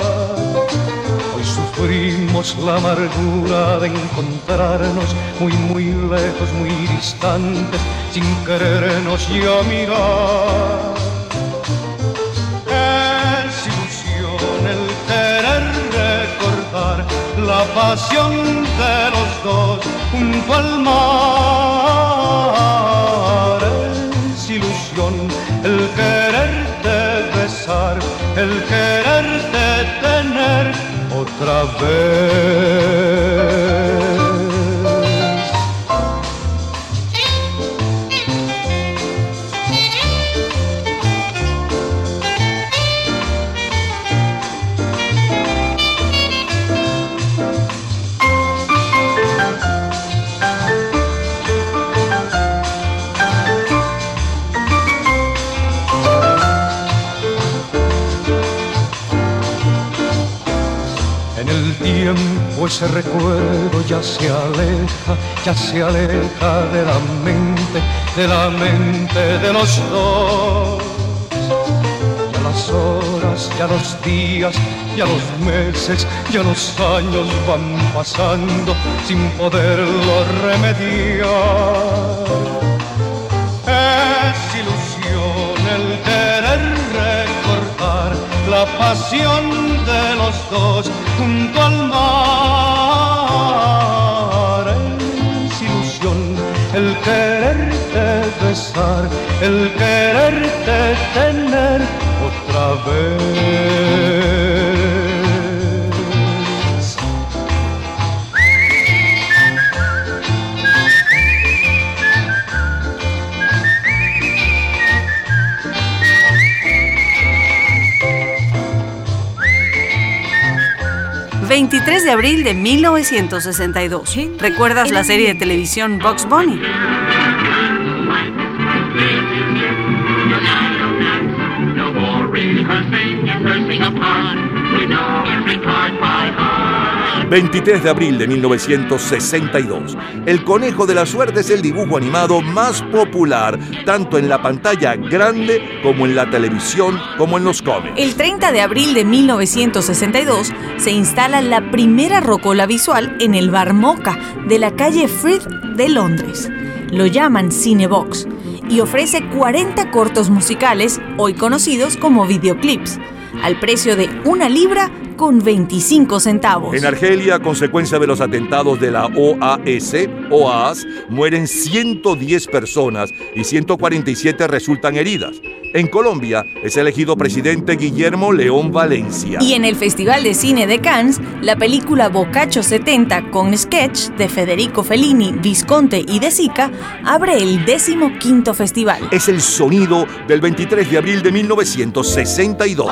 Hoy sufrimos la amargura de encontrarnos muy, muy lejos, muy distantes, sin querernos ya mirar. Es ilusión el querer recordar la pasión de los dos junto al. Es ilusión el quererte besar, el quererte tener otra vez. Recuerdo ya se aleja, ya se aleja de la mente, de la mente de los dos. Ya las horas, ya los días, ya los meses, ya los años van pasando sin poderlo remediar. Es ilusión el querer recordar la pasión de los dos junto al mar. Quererte besar, el quererte tener otra vez. 23 de abril de 1962. ¿Recuerdas la serie de televisión Box Bunny? 23 de abril de 1962. El Conejo de la Suerte es el dibujo animado más popular, tanto en la pantalla grande como en la televisión, como en los cómics. El 30 de abril de 1962 se instala la primera rocola visual en el Bar Mocha de la calle Frith de Londres. Lo llaman Cinebox y ofrece 40 cortos musicales, hoy conocidos como videoclips, al precio de una libra con 25 centavos. En Argelia, a consecuencia de los atentados de la OAS, OAS, mueren 110 personas y 147 resultan heridas. En Colombia es elegido presidente Guillermo León Valencia. Y en el Festival de Cine de Cannes, la película Boccaccio 70 con sketch de Federico Fellini, Visconte y De Sica abre el 15 festival. Es el sonido del 23 de abril de 1962.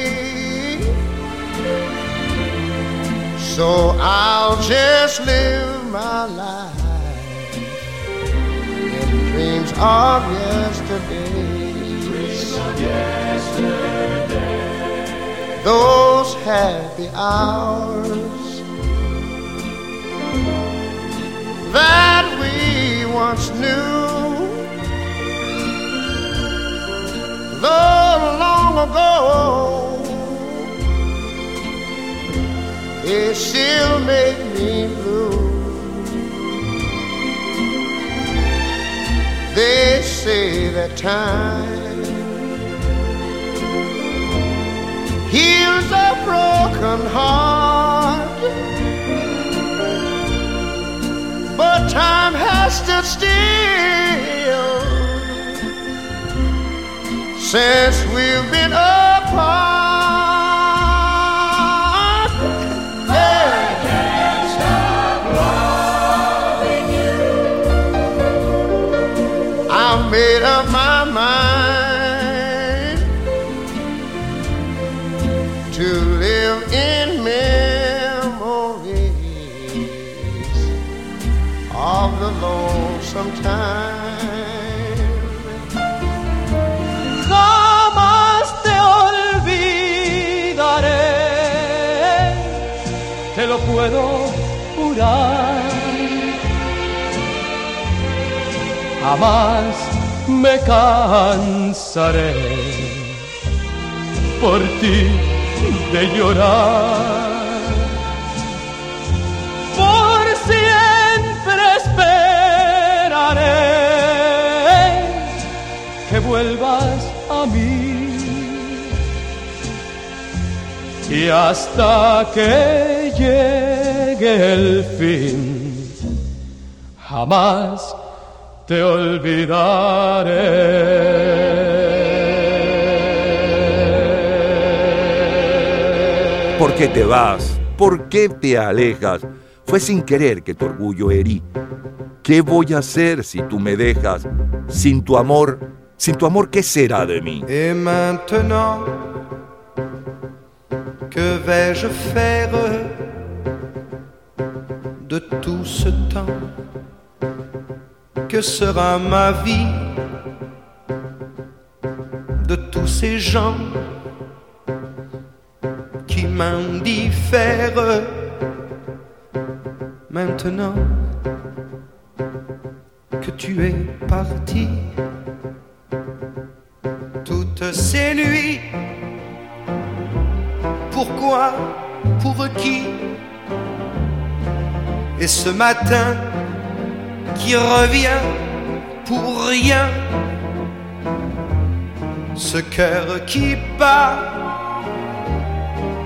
So I'll just live my life in dreams of yesterday. Dreams of yesterday. Those happy hours that we once knew. Though long ago it still make me blue. They say that time heals a broken heart, but time has stood still since we've been apart. Jamás me cansaré por ti de llorar. Por siempre esperaré que vuelvas a mí. Y hasta que llegue el fin, jamás te olvidaré. ¿Por qué te vas? ¿Por qué te alejas? Fue sin querer que tu orgullo herí. ¿Qué voy a hacer si tú me dejas? Sin tu amor, sin tu amor, ¿qué será de mí? Et maintenant, que vais-je faire de tout ce temps Que sera ma vie de tous ces gens qui m'indiffèrent Maintenant, que tu es parti. Toutes ces nuits, pourquoi, pour qui? Et ce matin qui revient pour rien, ce cœur qui bat,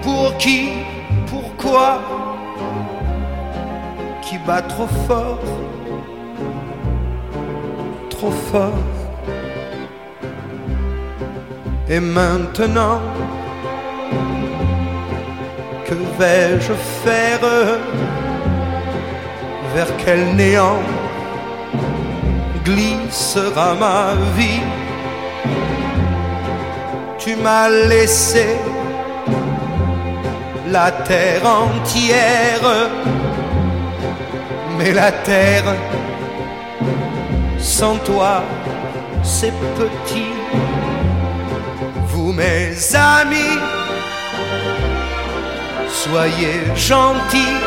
pour qui, pourquoi, qui bat trop fort, trop fort. Et maintenant, que vais-je faire Vers quel néant? Glissera ma vie Tu m'as laissé la terre entière, mais la terre sans toi, c'est petit. Vous, mes amis, soyez gentils.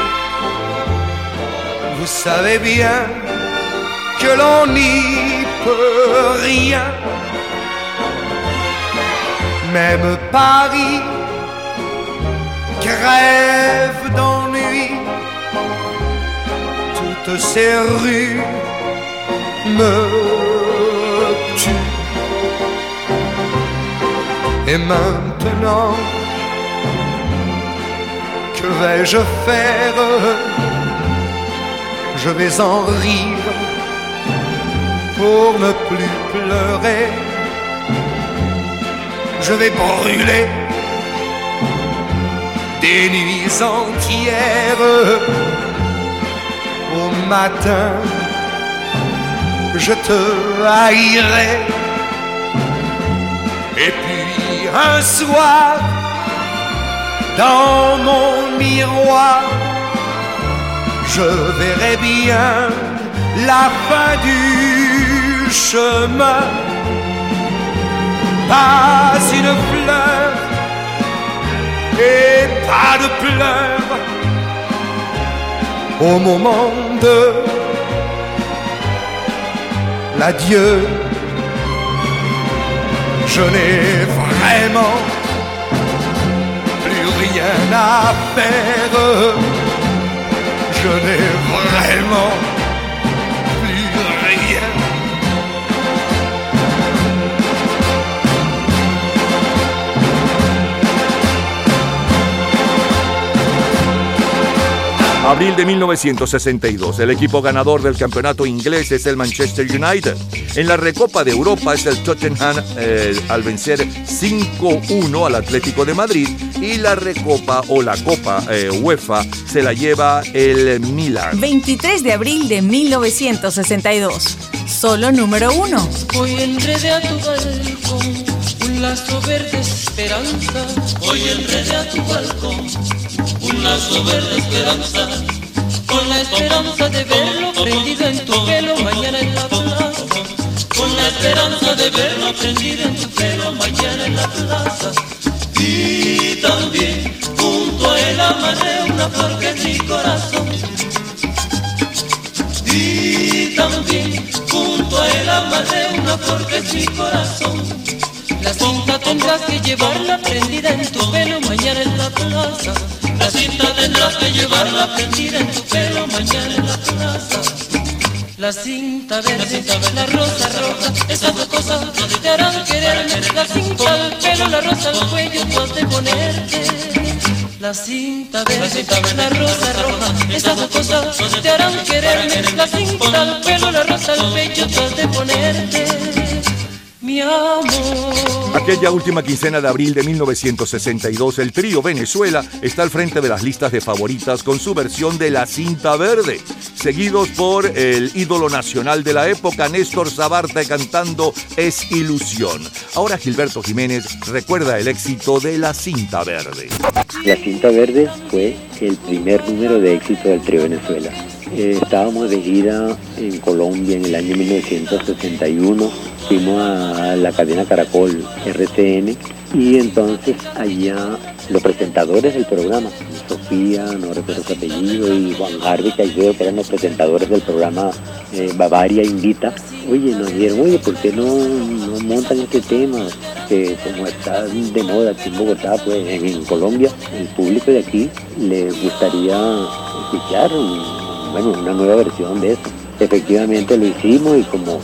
Vous savez bien que l'on n'y peut rien. Même Paris crève d'ennui. Toutes ces rues me tuent. Et maintenant, que vais-je faire? Je vais en rire pour ne plus pleurer. Je vais brûler des nuits entières. Au matin, je te haïrai. Et puis un soir, dans mon miroir, je verrai bien la fin du chemin. Pas une fleur et pas de pleurs au moment de l'adieu. Je n'ai vraiment plus rien à faire. Je n'ai vraiment plus rien. Abril de 1962. El equipo ganador del campeonato inglés es el Manchester United. En la Recopa de Europa es el Tottenham eh, al vencer 5-1 al Atlético de Madrid. Y la Recopa o la Copa eh, UEFA se la lleva el Milan. 23 de abril de 1962. Solo número uno. Hoy enredé a tu balcón un lazo verde esperanza. Hoy enredé a tu balcón un lazo verde esperanza. Con la esperanza de verlo prendido en tu pelo mañana en la plaza. Con la esperanza de verlo prendido en tu pelo mañana en la plaza. Y también junto a él amaré una flor que es mi corazón. Y también junto a él amaré una flor que es mi corazón. La cinta tendrás que llevarla prendida en tu pelo mañana en la plaza. La cinta tendrás que llevarla prendida en tu pelo mañana en la plaza. La cinta verde, la rosa roja, esas dos cosas te harán quererme. La cinta al pelo, la rosa al cuello, tú has de ponerte. La cinta verde, la rosa roja, esas dos cosas te harán quererme. La cinta al pelo, la rosa al pecho, tú has de ponerte. Mi amor. Aquella última quincena de abril de 1962, el trío Venezuela está al frente de las listas de favoritas con su versión de La Cinta Verde, seguidos por el ídolo nacional de la época, Néstor Sabarte, cantando Es Ilusión. Ahora Gilberto Jiménez recuerda el éxito de La Cinta Verde. La cinta verde fue el primer número de éxito del trío Venezuela. Eh, estábamos de gira en Colombia en el año 1961. Fuimos a la cadena Caracol RCN y entonces allá los presentadores del programa, Sofía, no recuerdo su apellido, y Juan Harvey Caicedo, que eran los presentadores del programa eh, Bavaria Invita. Oye, nos dijeron, oye, ¿por qué no, no montan este tema? Que como está de moda aquí en Bogotá, pues en, en Colombia, el público de aquí le gustaría escuchar un- bueno, una nueva versión de eso. Efectivamente lo hicimos y como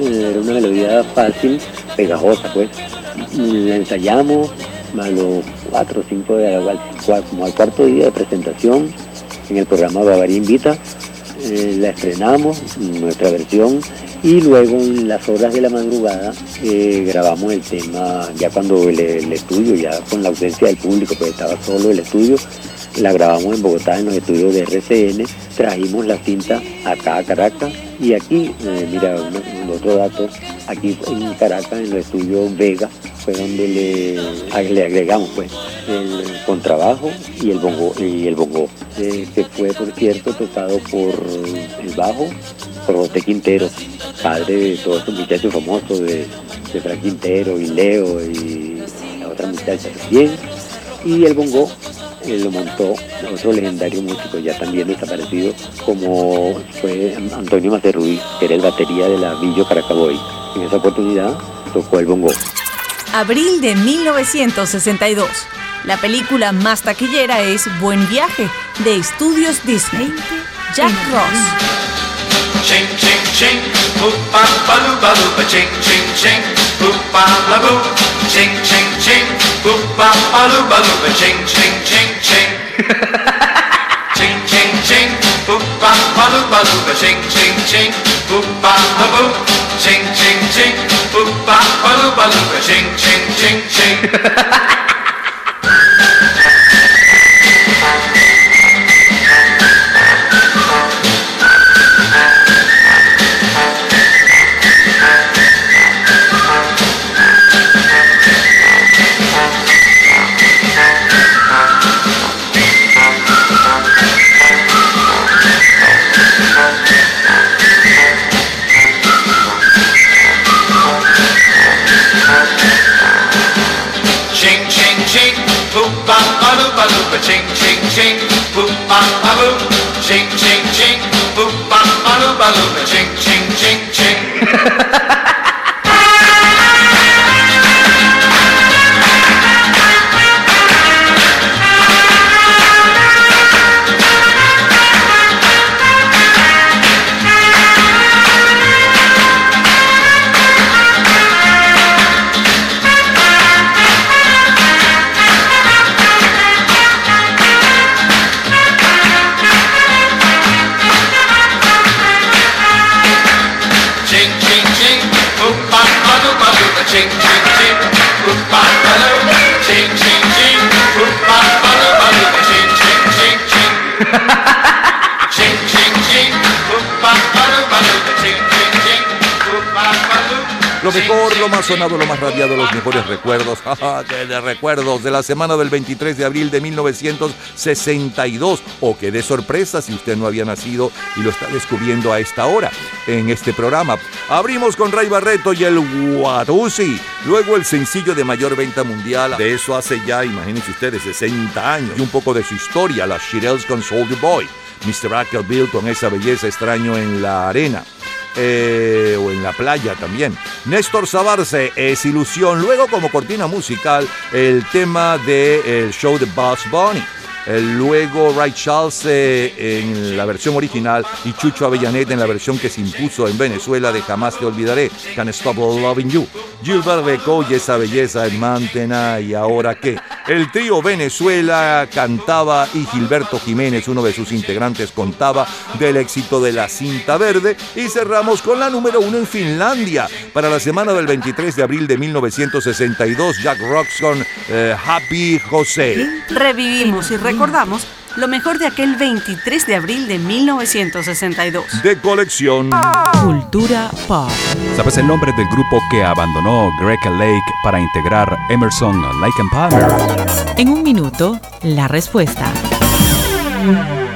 eh, era una melodía fácil, pegajosa, pues, la ensayamos a los cuatro o cinco, de- al- cua- como al cuarto día de presentación en el programa Bavaria Invita, eh, la estrenamos, nuestra versión, y luego en las horas de la madrugada eh, grabamos el tema, ya cuando el, el estudio, ya con la ausencia del público, pues estaba solo el estudio, la grabamos en Bogotá en los estudios de RCN, trajimos la cinta acá a Caracas. Y aquí, eh, mira, un, otro dato, aquí en Caracas en los estudios Vega fue donde le, agregamos pues el contrabajo y el bongo, y el bongo. Eh, que fue por cierto tocado por el bajo, por José Quintero, padre de todos estos muchachos famosos de, de Frank Quintero y Leo y la otra muchacha también, y el bongo lo montó otro legendario músico ya también desaparecido como fue Antonio Macerruiz, que era el batería de la Villo Caracaboy. En esa oportunidad tocó el bongo. Abril de 1962. La película más taquillera es Buen Viaje, de Estudios Disney. Jack Ross. ching. ching, ching, ching. Boop, ba, ba, doop, ba, doop, ba, ching, ching, ching. Boop, ba, ba, boop. Ching, ching, ching. Boop, ba, ba, doop, ba, doop, ba, ching, ching, ching, ching. De la semana del 23 de abril de 1962. O qué de sorpresa si usted no había nacido y lo está descubriendo a esta hora en este programa. Abrimos con Ray Barreto y el Watusi. Luego el sencillo de mayor venta mundial. De eso hace ya, imagínense ustedes, 60 años. Y un poco de su historia, las Shirelles con Soldier Boy. Mr. Ackerbill con esa belleza extraño en la arena eh, o en la playa también. Néstor Sabarce es ilusión. Luego como cortina musical el tema del show de Bugs Bunny. Eh, luego Ray Charles eh, en la versión original y Chucho Avellaneda en la versión que se impuso en Venezuela de Jamás te olvidaré, Can't Stop Loving You. Gilbert Becó y esa belleza en Mantena y ahora qué. El trío Venezuela cantaba y Gilberto Jiménez, uno de sus integrantes, contaba del éxito de la cinta verde y cerramos con la número uno en Finlandia para la semana del 23 de abril de 1962, Jack Rocks con eh, Happy José. Revivimos y recordamos lo mejor de aquel 23 de abril de 1962. De colección. Cultura pop. ¿Sabes el nombre del grupo que abandonó Greg Lake para integrar Emerson Lake and Palmer? En un minuto, la respuesta.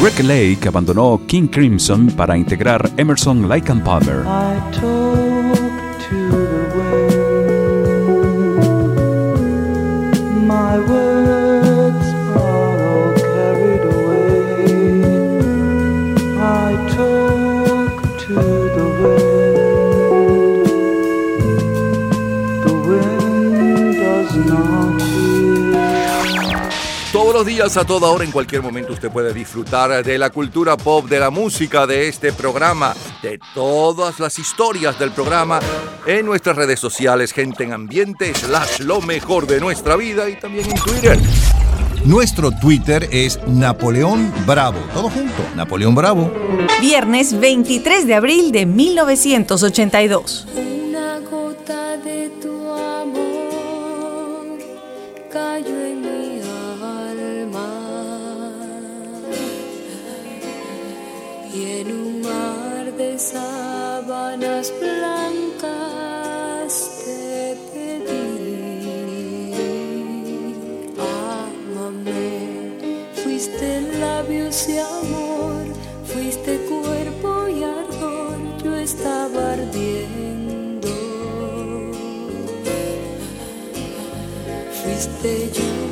Rick Lake abandonó King Crimson para integrar Emerson Lake and Palmer. A toda hora, en cualquier momento, usted puede disfrutar de la cultura pop, de la música, de este programa, de todas las historias del programa en nuestras redes sociales, gente en ambiente, slash lo mejor de nuestra vida y también en Twitter. Nuestro Twitter es Napoleón Bravo. Todo junto, Napoleón Bravo. Viernes 23 de abril de 1982. Una gota de tu amor cayó sábanas blancas te pedí. Ámame, fuiste labios y amor, fuiste cuerpo y ardor, yo estaba ardiendo. Fuiste lluvia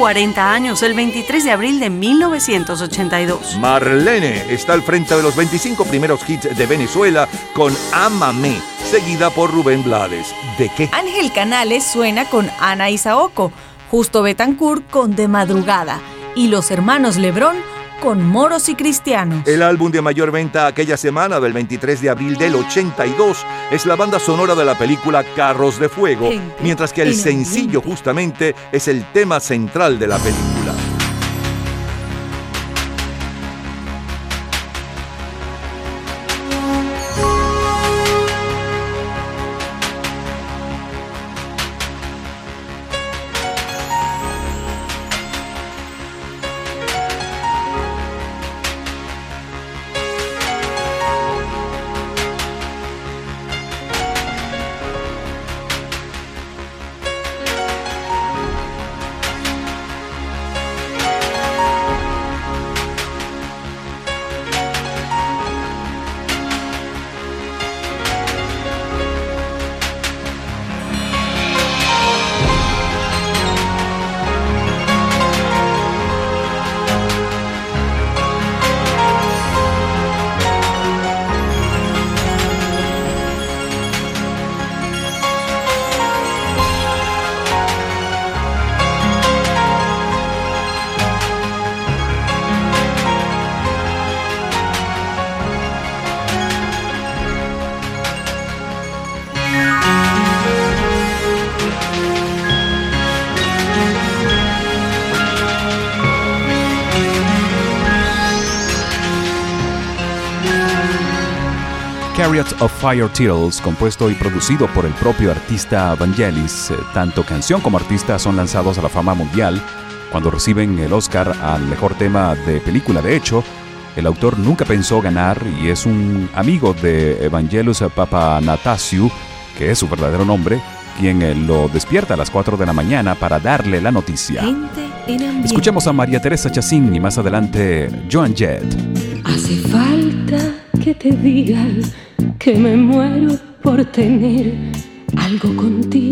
40 años, el 23 de abril de 1982. Marlene está al frente de los 25 primeros hits de Venezuela con Ámame, seguida por Rubén Blades. ¿De qué? Ángel Canales suena con Ana Isaoco, Justo Betancourt con De Madrugada y los hermanos Lebrón con Moros y Cristianos. El álbum de mayor venta aquella semana del 23 de abril del 82 es la banda sonora de la película Carros de Fuego, mientras que el en sencillo justamente es el tema central de la película. Of Fire Titles, compuesto y producido por el propio artista Vangelis. Eh, Tanto canción como artista son lanzados a la fama mundial cuando reciben el Oscar al mejor tema de película. De hecho, el autor nunca pensó ganar y es un amigo de Evangelus Papanatasiou, que es su verdadero nombre, quien eh, lo despierta a las 4 de la mañana para darle la noticia. Escuchemos a María Teresa Chacín y más adelante Joan Jett. Hace falta que te diga que me muero por tener algo contigo.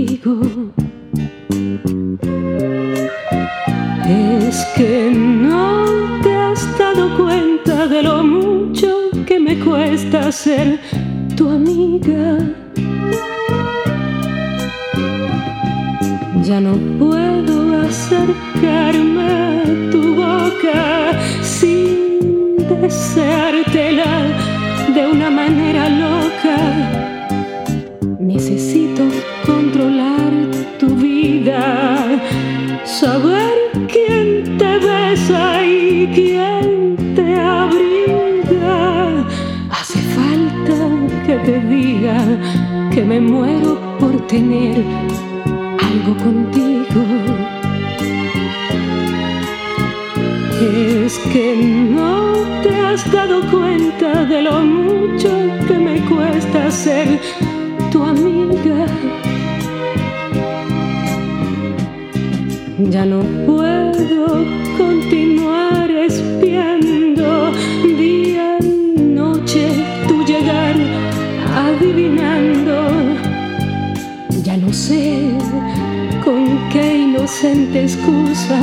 Inocente excusa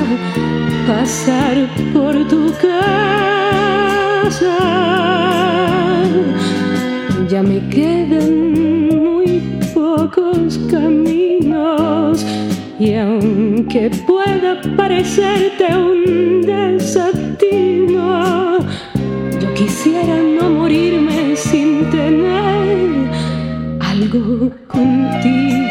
pasar por tu casa. Ya me quedan muy pocos caminos y aunque pueda parecerte un desatino, yo quisiera no morirme sin tener algo contigo.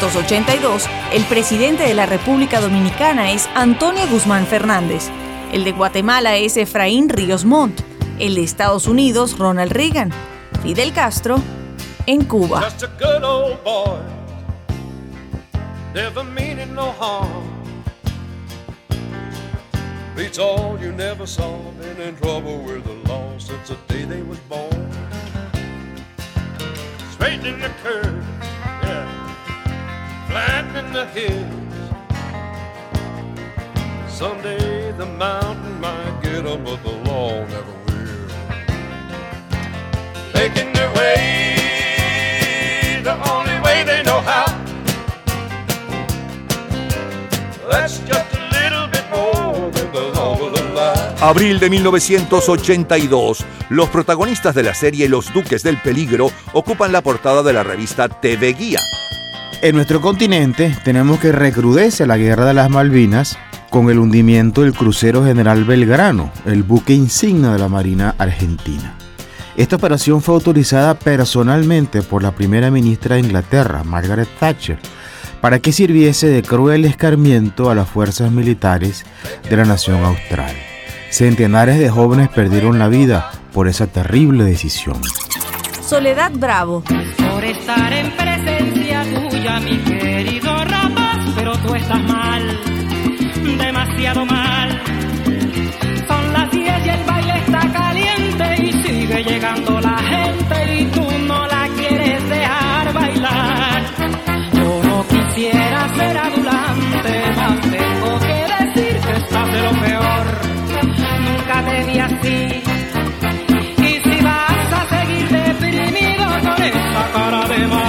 1982, el presidente de la República Dominicana es Antonio Guzmán Fernández. El de Guatemala es Efraín Ríos Montt. El de Estados Unidos, Ronald Reagan. Fidel Castro, en Cuba. Beats all you never saw, been in trouble with the law since the day they was born. Straightening the curve, yeah, flattening the hills. Someday the mountain might get 'em, but the law never will. Making their way the only way they know how. That's just a little bit more than the law will allow. Abril de 1982. Los protagonistas de la serie Los Duques del Peligro ocupan la portada de la revista TV Guía. En nuestro continente tenemos que recrudece la guerra de las Malvinas con el hundimiento del crucero General Belgrano, el buque insignia de la Marina Argentina. Esta operación fue autorizada personalmente por la primera ministra de Inglaterra, Margaret Thatcher, para que sirviese de cruel escarmiento a las fuerzas militares de la nación austral. Centenares de jóvenes perdieron la vida por esa terrible decisión. Soledad Bravo. Por estar en presencia tuya, mi querido rapaz, pero tú estás mal, demasiado mal. Son las 10 y el baile está caliente y sigue llegando la gente y tú no la quieres dejar bailar. Yo no quisiera ser adulante, mas tengo que decir que estás de lo peor. Nunca te vi así. Y si vas a seguir deprimido con esa cara de marido,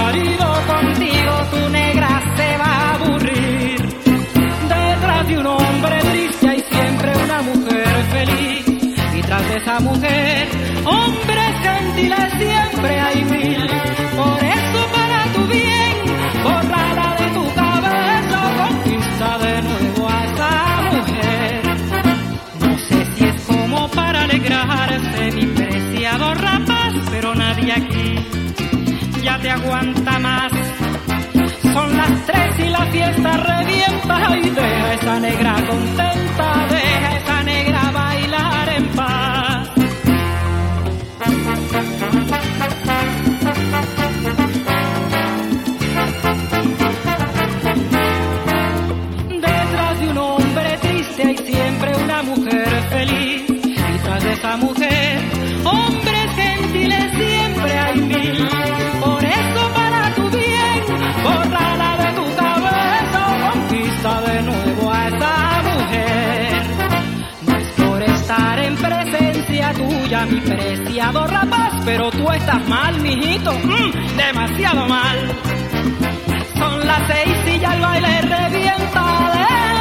esa mujer, hombres gentiles siempre hay mil. Por eso para tu bien, borrala de tu cabeza, conquista de nuevo a esa mujer. No sé si es como para alegrarse mi preciado rapaz, pero nadie aquí ya te aguanta más. Son las tres y la fiesta revienta y deja esa negra contenta, Detrás de un hombre triste hay siempre una mujer feliz. Mi preciado rapaz, pero tú estás mal, mijito, mm, demasiado mal. Son las seis y ya el baile revienta. Deja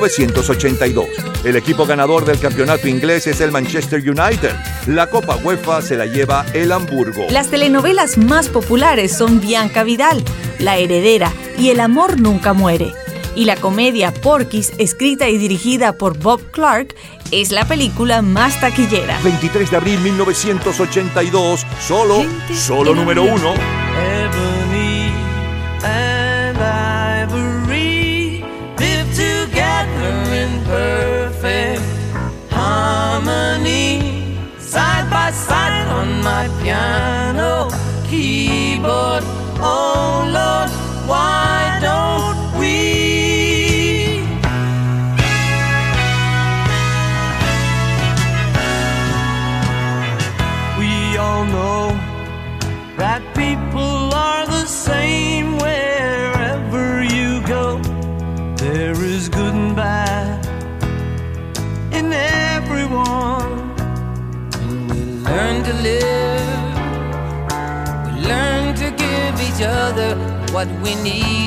1982. El equipo ganador del campeonato inglés es el Manchester United. La Copa UEFA se la lleva el Hamburgo. Las telenovelas más populares son Bianca Vidal, La Heredera y El Amor Nunca Muere. Y la comedia Porky's, escrita y dirigida por Bob Clark, es la película más taquillera. 23 de abril 1982, solo, solo número uno. Need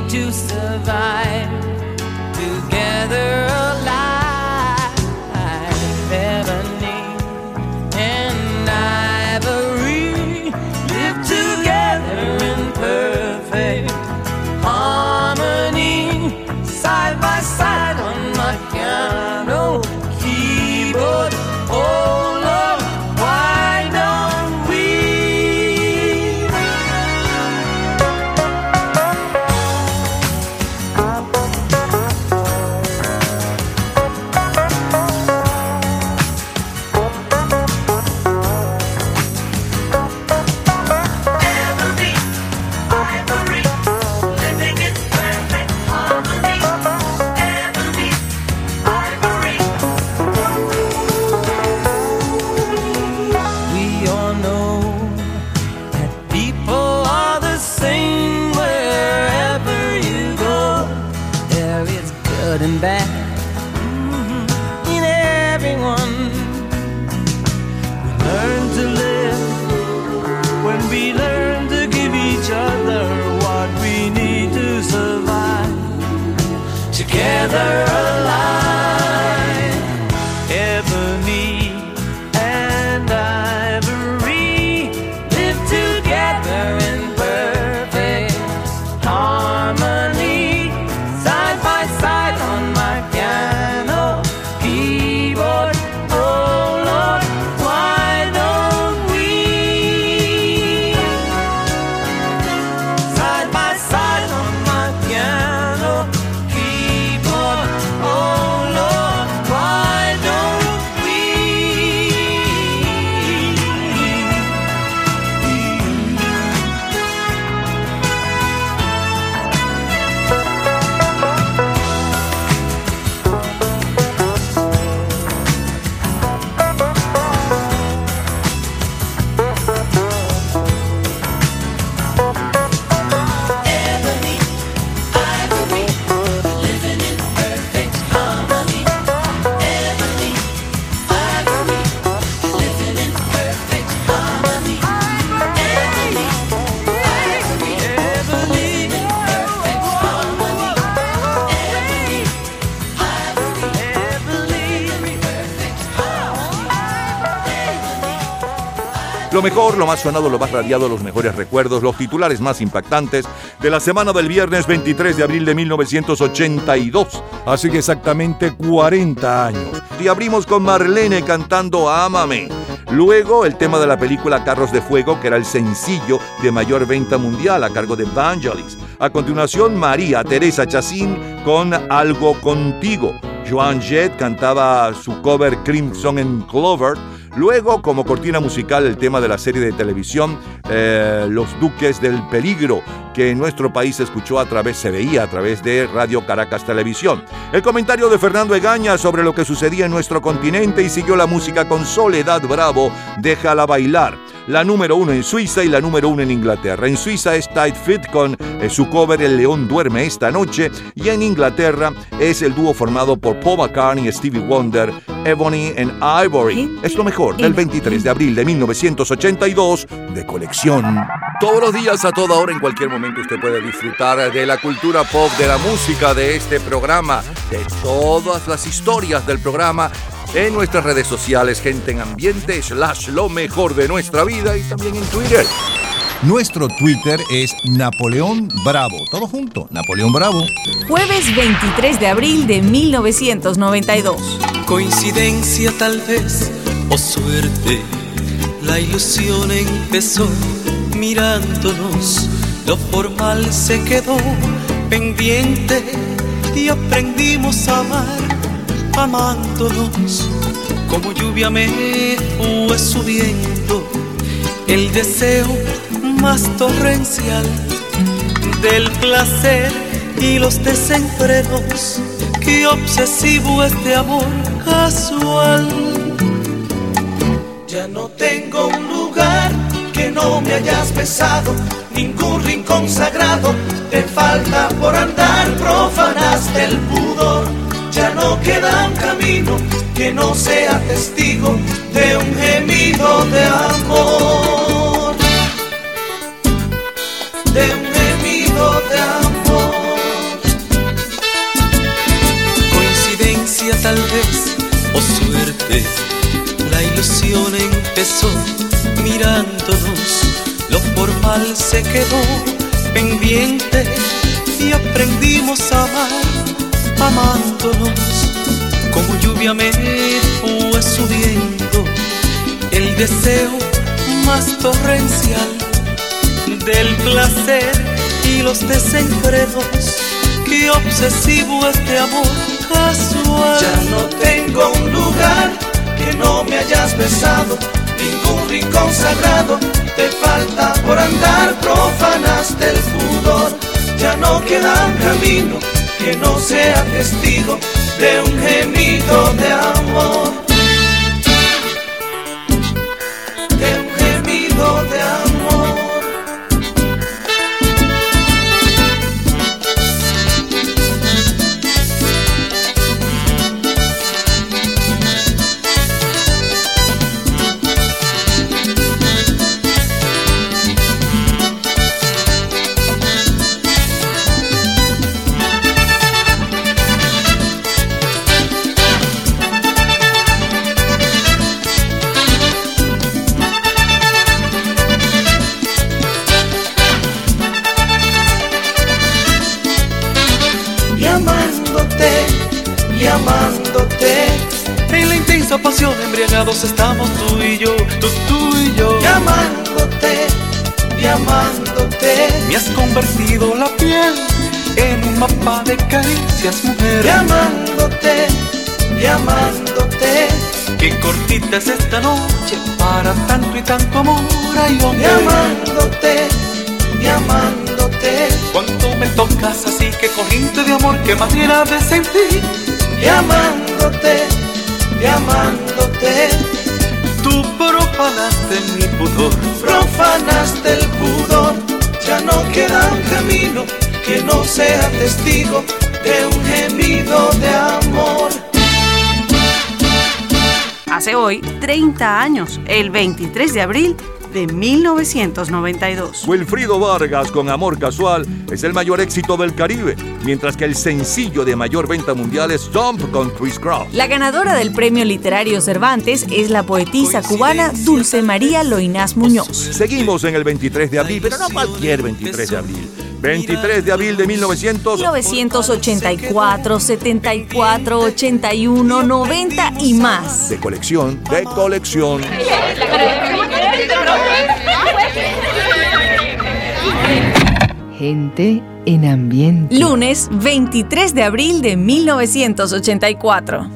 Together más sonado, lo más radiado, los mejores recuerdos, los titulares más impactantes de la semana del viernes 23 de abril de 1982. Hace exactamente 40 años. Y abrimos con Marlene cantando Ámame. Luego el tema de la película Carros de Fuego, que era el sencillo de mayor venta mundial a cargo de Vangelis. A continuación, María Teresa Chacín con Algo Contigo. Joan Jett cantaba su cover Crimson and Clover. Luego, como cortina musical, el tema de la serie de televisión eh, Los Duques del Peligro, que en nuestro país se escuchó a través, se veía a través de Radio Caracas Televisión. El comentario de Fernando Egaña sobre lo que sucedía en nuestro continente y siguió la música con Soledad Bravo, Déjala bailar. La número uno en Suiza y la número uno en Inglaterra. En Suiza es Tight Fit con eh, su cover El León duerme esta noche y en Inglaterra es el dúo formado por Paul McCartney y Stevie Wonder, Ebony and Ivory. Es lo mejor del 23 de abril de 1982 de colección. Todos los días, a toda hora, en cualquier momento, usted puede disfrutar de la cultura pop, de la música de este programa. de todas las historias del programa en nuestras redes sociales, gente en ambiente, slash lo mejor de nuestra vida y también en Twitter. Nuestro Twitter es Napoleón Bravo. Todo junto, Napoleón Bravo. Jueves 23 de abril de 1992. Coincidencia tal vez o suerte, la ilusión empezó mirándonos, lo formal se quedó pendiente y aprendimos a amar amándonos. Como lluvia me fue subiendo el deseo más torrencial del placer y los desenfrenos. Qué obsesivo este amor casual. Ya no tengo un lugar que no me hayas besado, ningún rincón sagrado te falta por andar, profanaste el pudor. No queda un camino que no sea testigo de un gemido de amor. De un gemido de amor. Coincidencia tal vez o suerte, la ilusión empezó mirándonos, lo formal se quedó pendiente y aprendimos a amar amándonos. Como lluvia me fue subiendo el deseo más torrencial del placer y los desenfrenos. Qué obsesivo este amor casual. Ya no tengo un lugar que no me hayas besado, ningún rincón sagrado te falta por andar, profanaste el pudor. Ya no queda camino que no sea testigo de un gemido de amor. Pasión embriagados estamos tú y yo, tú, tú y yo. Y amándote, y amándote. Me has convertido la piel en un mapa de caricias, mujer. Y amándote, y amándote. Qué cortita es esta noche para tanto y tanto amor. Ay, hombre. amándote, y amándote. Cuánto me tocas así, que corriente de amor, qué manera de sentir. Y amándote, y amándote. Tú profanaste mi pudor. Profanaste el pudor. Ya no queda un camino que no sea testigo de un gemido de amor. Hace hoy 30 años, el 23 de abril de 1992. Wilfrido Vargas con Amor Casual es el mayor éxito del Caribe, mientras que el sencillo de mayor venta mundial es Jump con Chris Cross. La ganadora del Premio Literario Cervantes es la poetisa cubana Dulce María Loinás Muñoz. Seguimos en el 23 de abril, pero no cualquier 23 de abril. 23 de abril de 1900. 1984, 74, 81, 90 y más. De colección, de colección. Gente en ambiente. Lunes 23 de abril de 1984.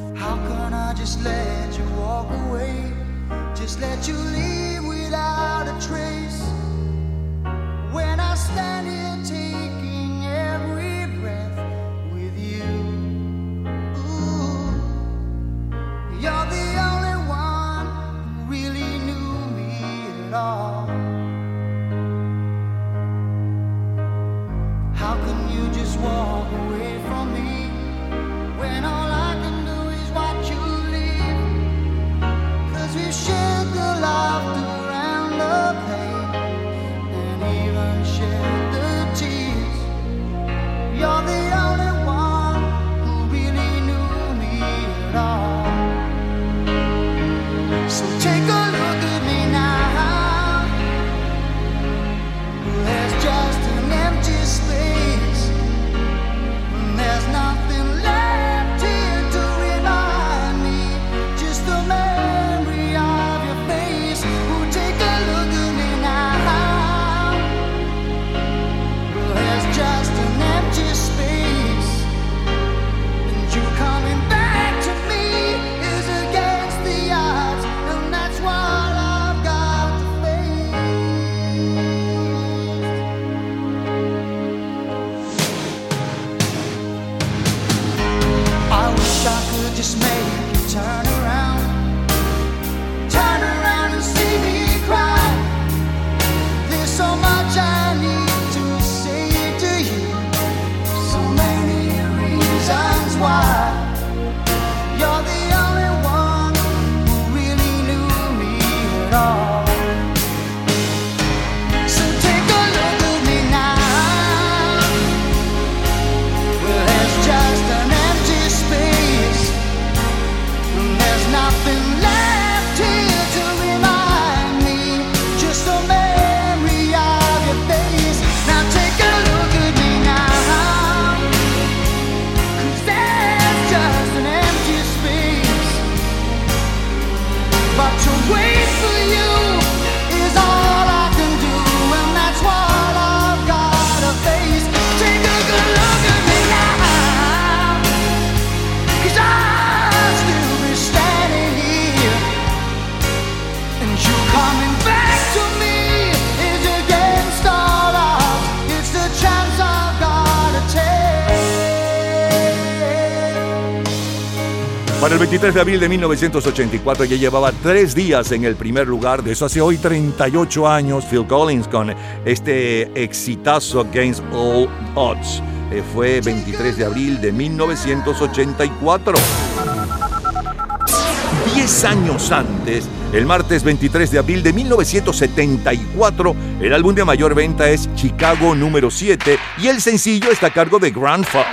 Me 23 de abril de 1984 ya llevaba tres días en el primer lugar, de eso hace hoy 38 años, Phil Collins con este exitazo Against All Odds. Eh, fue 23 de abril de 1984. Diez años antes, el martes 23 de abril de 1974, el álbum de mayor venta es Chicago número 7 y el sencillo está a cargo de Grand Funk.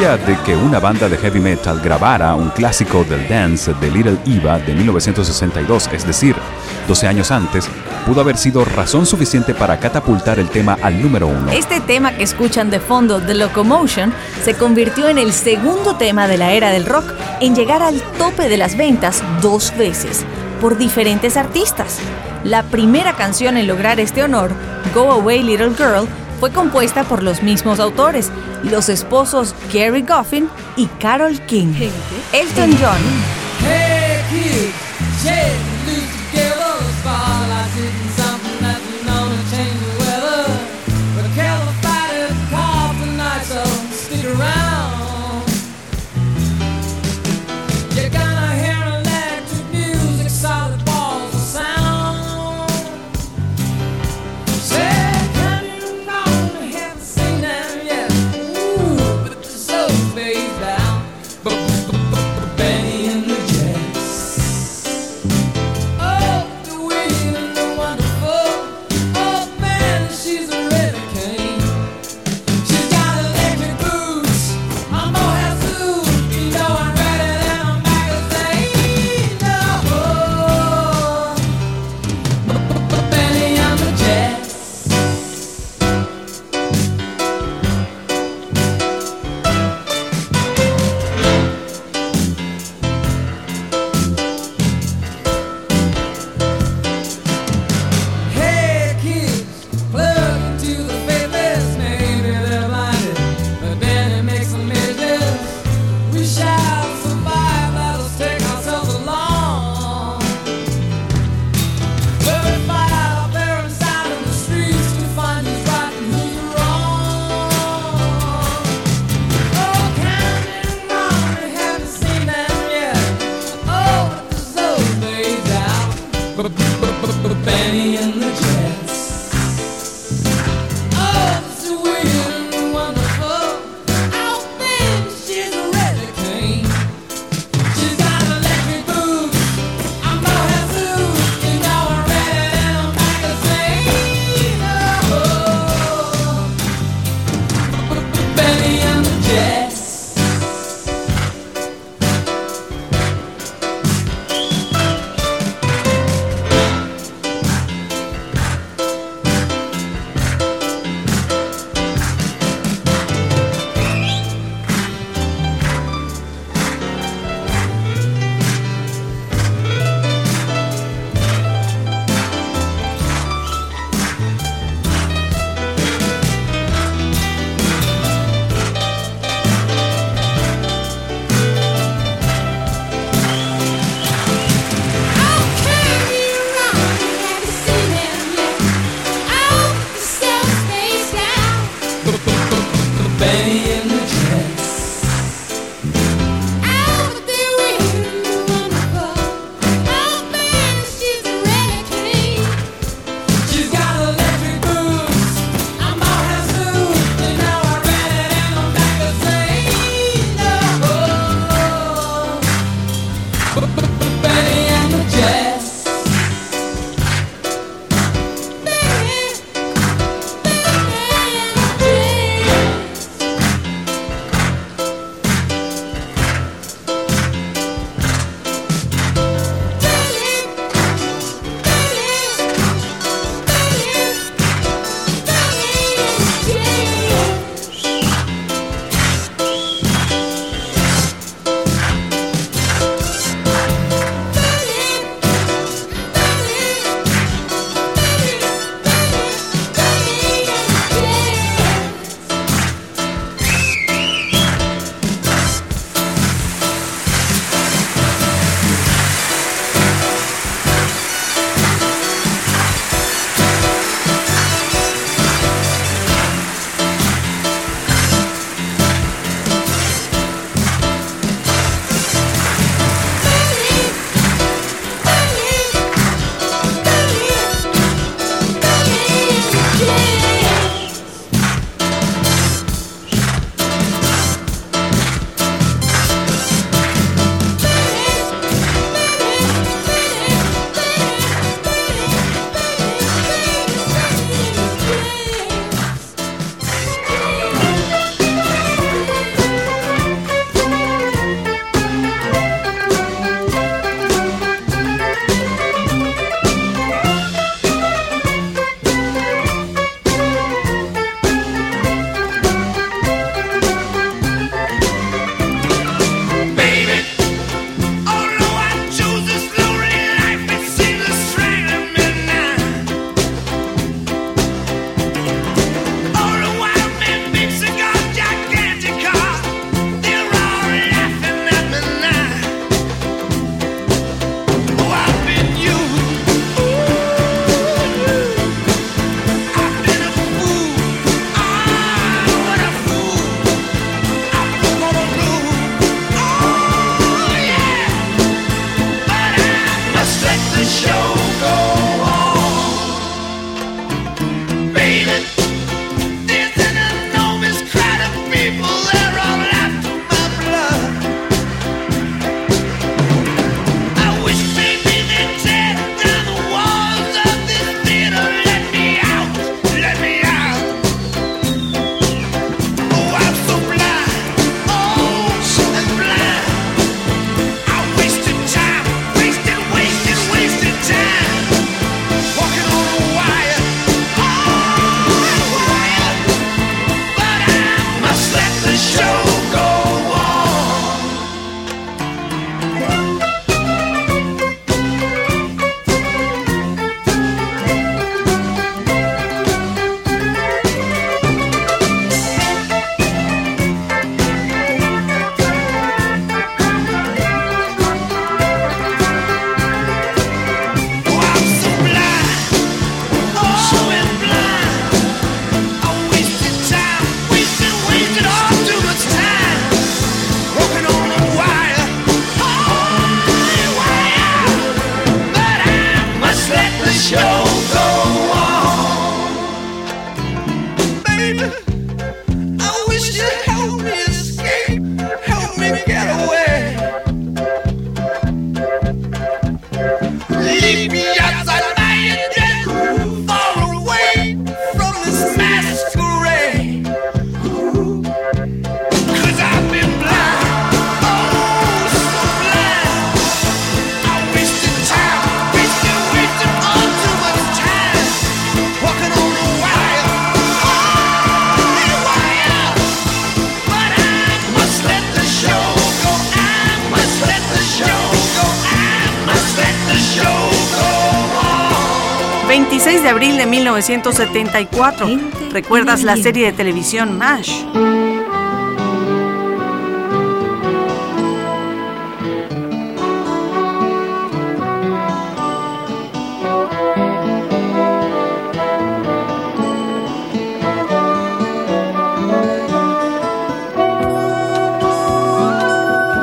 de que una banda de heavy metal grabara un clásico del dance de Little Eva de 1962, es decir, 12 años antes, pudo haber sido razón suficiente para catapultar el tema al número uno. Este tema que escuchan de fondo, The Locomotion, se convirtió en el segundo tema de la era del rock en llegar al tope de las ventas dos veces por diferentes artistas. La primera canción en lograr este honor, Go Away Little Girl, fue compuesta por los mismos autores, los esposos Gary Goffin y Carol King. Elton John 1974. ¿Recuerdas la serie de televisión MASH?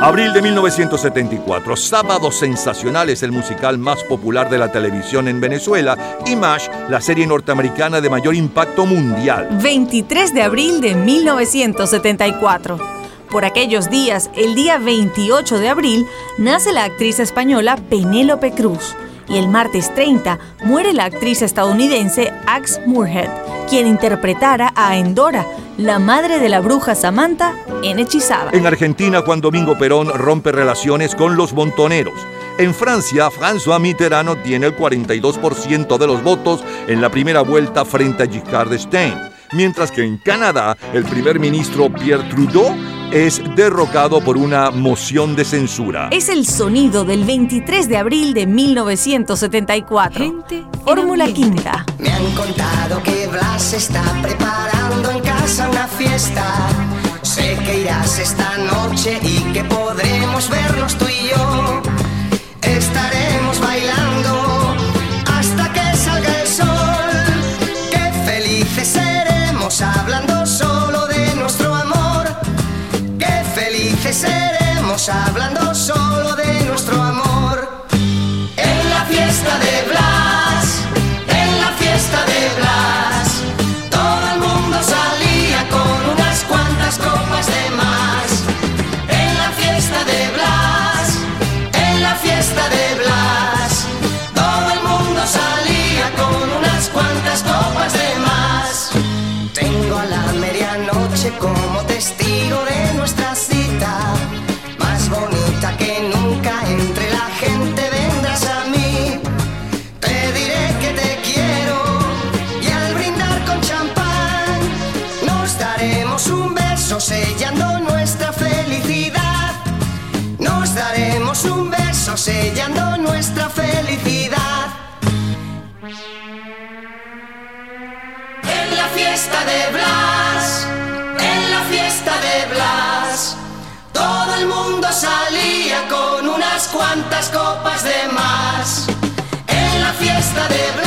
Abril de 1974. Sábado Sensacional es el musical más popular de la televisión en Venezuela y MASH, la serie norteamericana de mayor impacto mundial. 23 de abril de 1974. Por aquellos días, el día 28 de abril, nace la actriz española Penélope Cruz y el martes 30 muere la actriz estadounidense Axe Moorhead, quien interpretara a Endora, la madre de la bruja Samantha, en Hechizada. En Argentina, Juan Domingo Perón rompe relaciones con los montoneros. En Francia, François Mitterrand tiene el 42% de los votos en la primera vuelta frente a Giscard d'Estaing, mientras que en Canadá, el primer ministro Pierre Trudeau es derrocado por una moción de censura. Es el sonido del 23 de abril de 1974. Fórmula Quinta. Me han contado que Blas está preparando en casa una fiesta. Sé que irás esta noche y que podremos vernos tú y yo. Estaremos hablando Blas, en la fiesta de Blas, todo el mundo salía con unas cuantas copas de más. En la fiesta de Blas,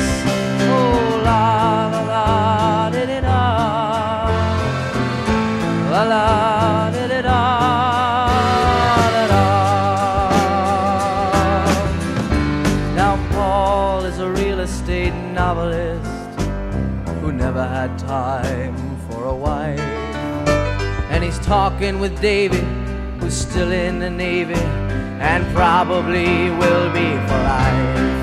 time for a wife. And he's talking with David, who's still in the Navy and probably will be for life.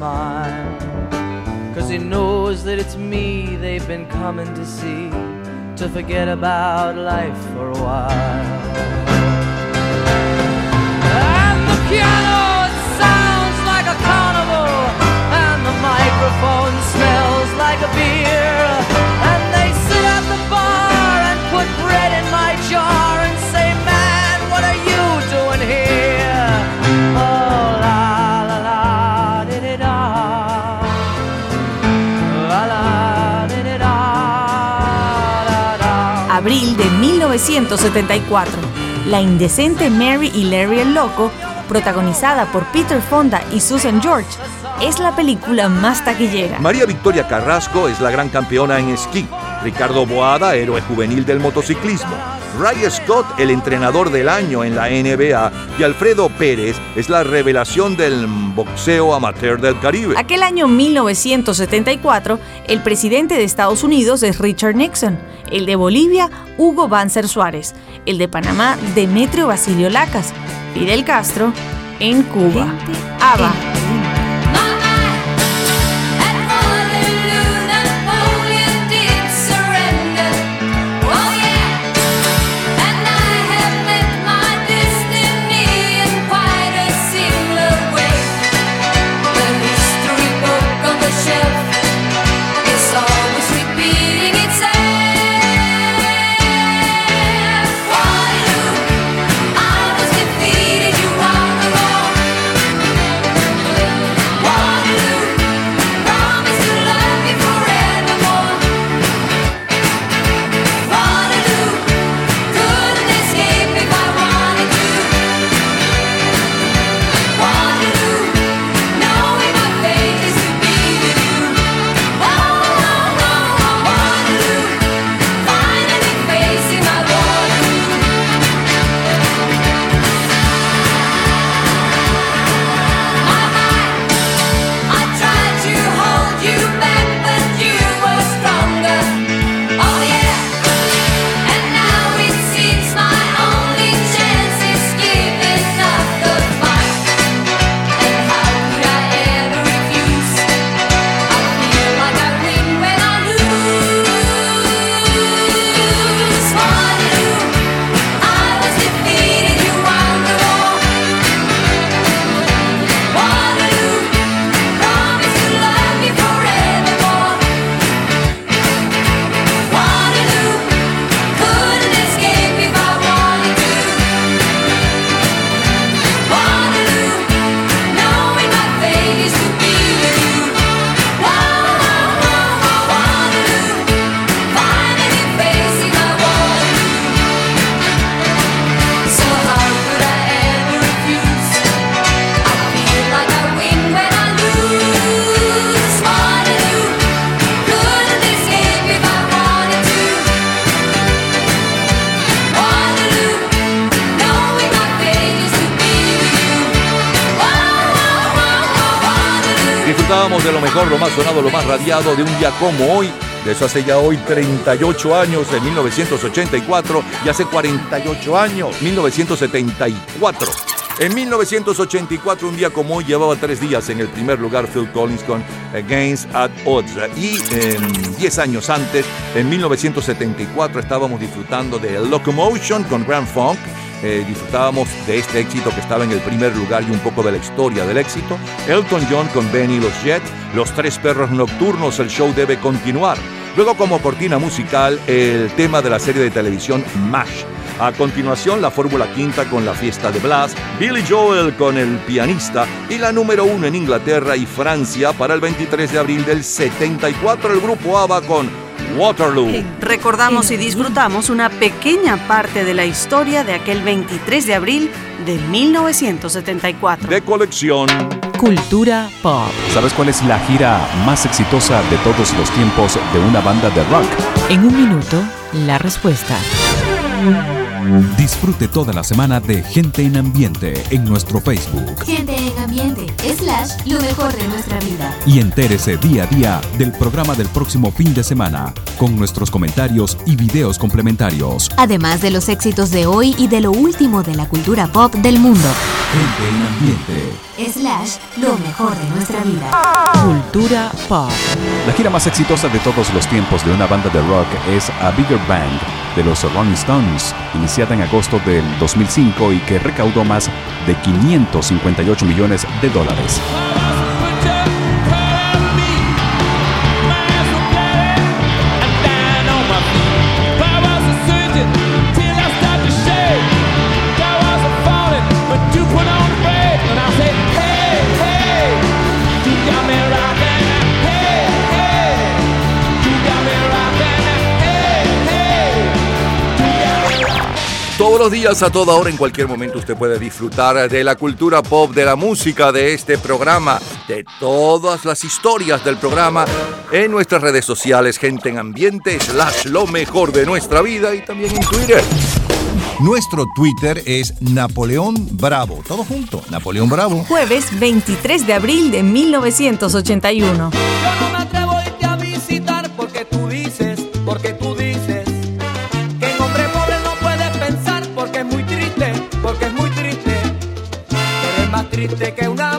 Smile. Cause he knows that it's me they've been coming to see to forget about life for a while. And the piano sounds like a carnival, and the microphone smells like a beer. And they sit at the bar and put bread in my jar and say, Man, what are you doing here? Oh, 1974. La indecente Mary y Larry el Loco, protagonizada por Peter Fonda y Susan George, es la película más taquillera. María Victoria Carrasco es la gran campeona en esquí. Ricardo Boada, héroe juvenil del motociclismo. Ray Scott, el entrenador del año en la NBA. Y Alfredo Pérez es la revelación del boxeo amateur del Caribe. Aquel año 1974, el presidente de Estados Unidos es Richard Nixon, el de Bolivia, Hugo Banzer Suárez, el de Panamá, Demetrio Basilio Lacas, Fidel Castro, en Cuba. ABBA. De un día como hoy. De eso hace ya hoy 38 años, en 1984, y hace 48 años, 1974. En 1984, un día como hoy, llevaba tres días en el primer lugar Phil Collins con Against at Odds. Y em, 10 años antes, en 1974, estábamos disfrutando de Locomotion con Grand Funk. Eh, disfrutábamos de este éxito que estaba en el primer lugar y un poco de la historia del éxito. Elton John con Benny y los Jets, Los Tres Perros Nocturnos, el show debe continuar. Luego como cortina musical, el tema de la serie de televisión MASH. A continuación, la Fórmula Quinta con la fiesta de Blas, Billy Joel con el pianista y la número uno en Inglaterra y Francia para el 23 de abril del 74, el grupo ABBA con Waterloo. Recordamos y disfrutamos una pequeña parte de la historia de aquel 23 de abril de 1974. De colección. Cultura pop. ¿Sabes cuál es la gira más exitosa de todos los tiempos de una banda de rock? En un minuto, la respuesta. Disfrute toda la semana de Gente en Ambiente en nuestro Facebook. Gente en ambiente, lo mejor de nuestra vida. Y entérese día a día del programa del próximo fin de semana, con nuestros comentarios y videos complementarios. Además de los éxitos de hoy y de lo último de la cultura pop del mundo. Gente en Ambiente. Slash, lo mejor de nuestra vida. Cultura pop. La gira más exitosa de todos los tiempos de una banda de rock es A Bigger Bang de los Rolling Stones, iniciada en agosto del 2005 y que recaudó más de 558 millones de dólares. Power. Todos los días, a toda hora, en cualquier momento, usted puede disfrutar de la cultura pop, de la música, de este programa, de todas las historias del programa en nuestras redes sociales, gente en ambiente, slash lo mejor de nuestra vida y también en Twitter. Nuestro Twitter es Napoleón Bravo. Todo junto, Napoleón Bravo. Jueves 23 de abril de 1981. Triste que una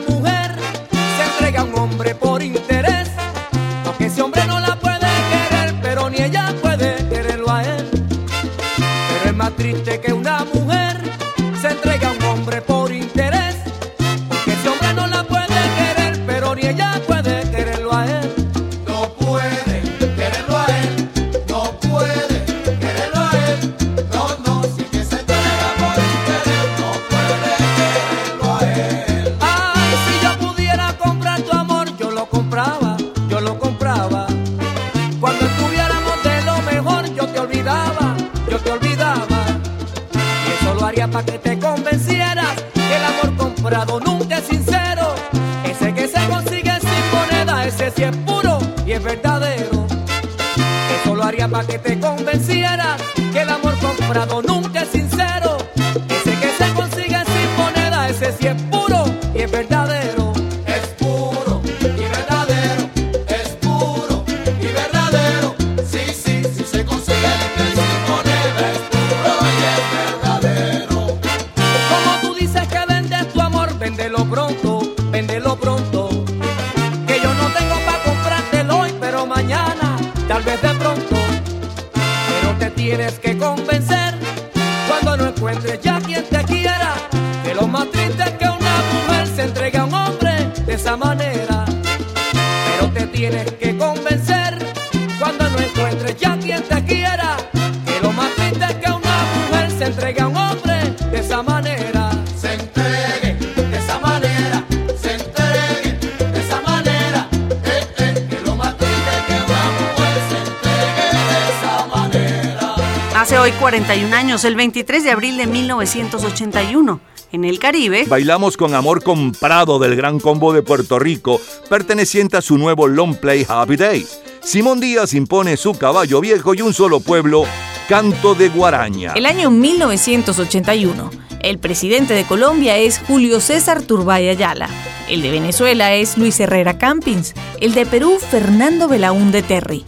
41 años, el 23 de abril de 1981, en el Caribe, Bailamos con Amor Comprado del Gran Combo de Puerto Rico, perteneciente a su nuevo long play Happy Days. Simón Díaz impone su caballo viejo y un solo pueblo, Canto de Guaraña. El año 1981. El presidente de Colombia es Julio César Turbay Ayala. El de Venezuela es Luis Herrera Campins, el de Perú Fernando Belaúnde Terry,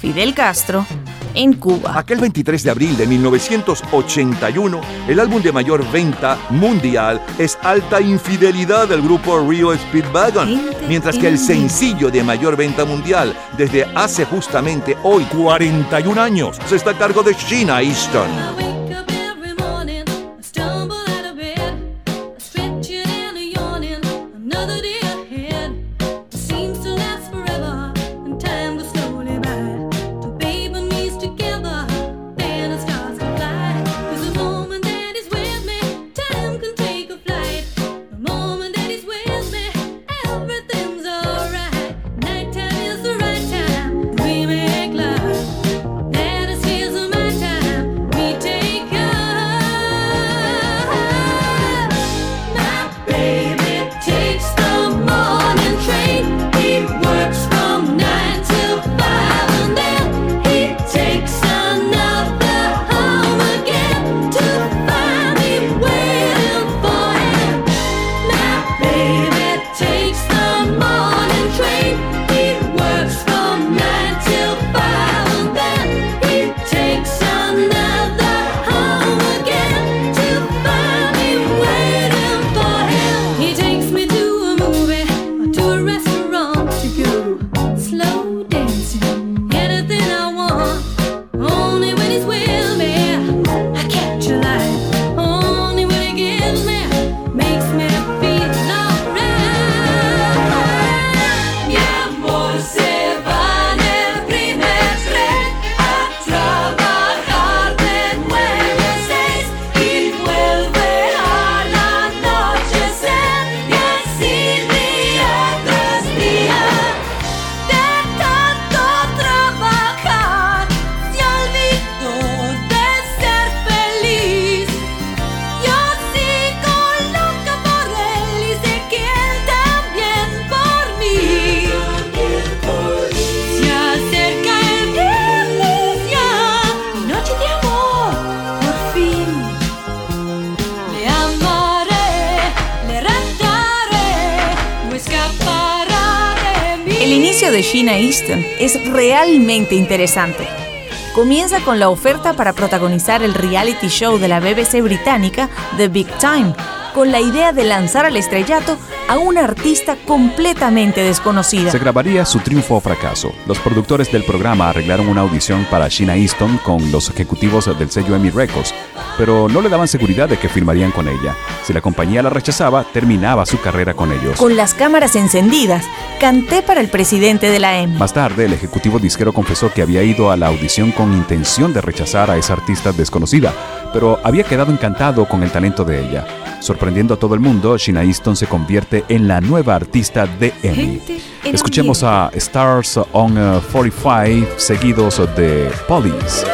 Fidel Castro en Cuba. Aquel 23 de abril de 1981, el álbum de mayor venta mundial es Alta Infidelidad del grupo Rio Speedwagon, mientras que el sencillo de mayor venta mundial desde hace justamente hoy 41 años se está a cargo de Sheena Easton. Interesante. Comienza con la oferta para protagonizar el reality show de la BBC británica The Big Time, con la idea de lanzar al estrellato a una artista completamente desconocida. Se grabaría su triunfo o fracaso. Los productores del programa arreglaron una audición para Sheena Easton con los ejecutivos del sello Emmy Records, pero no le daban seguridad de que firmarían con ella. Si la compañía la rechazaba, terminaba su carrera con ellos. Con las cámaras encendidas, canté para el presidente de la Emmy. Más tarde, el ejecutivo disquero confesó que había ido a la audición con intención de rechazar a esa artista desconocida, pero había quedado encantado con el talento de ella. Sorprendiendo a todo el mundo, Sheena Easton se convierte en la nueva artista de Emmy. Escuchemos a Stars on uh, 45, seguidos de Police.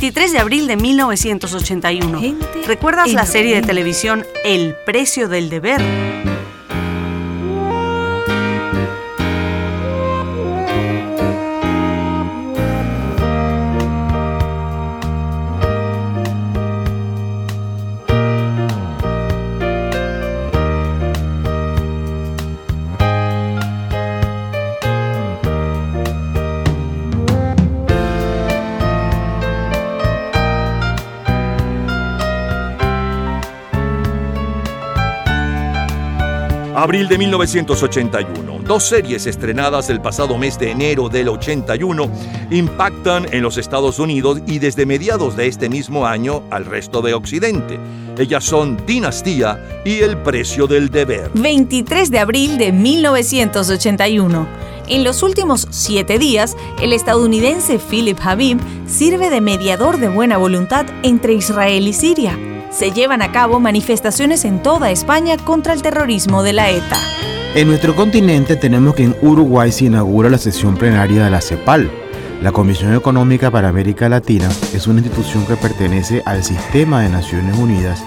23 de abril de 1981. ¿Recuerdas la serie de televisión El precio del deber? Abril de 1981. Dos series estrenadas el pasado mes de enero del 81 impactan en los Estados Unidos y desde mediados de este mismo año al resto de Occidente. Ellas son Dinastía y El precio del deber. 23 de abril de 1981. En los últimos siete días, el estadounidense Philip Habib sirve de mediador de buena voluntad entre Israel y Siria. Se llevan a cabo manifestaciones en toda España contra el terrorismo de la ETA. En nuestro continente tenemos que en Uruguay se inaugura la sesión plenaria de la CEPAL. La Comisión Económica para América Latina es una institución que pertenece al sistema de Naciones Unidas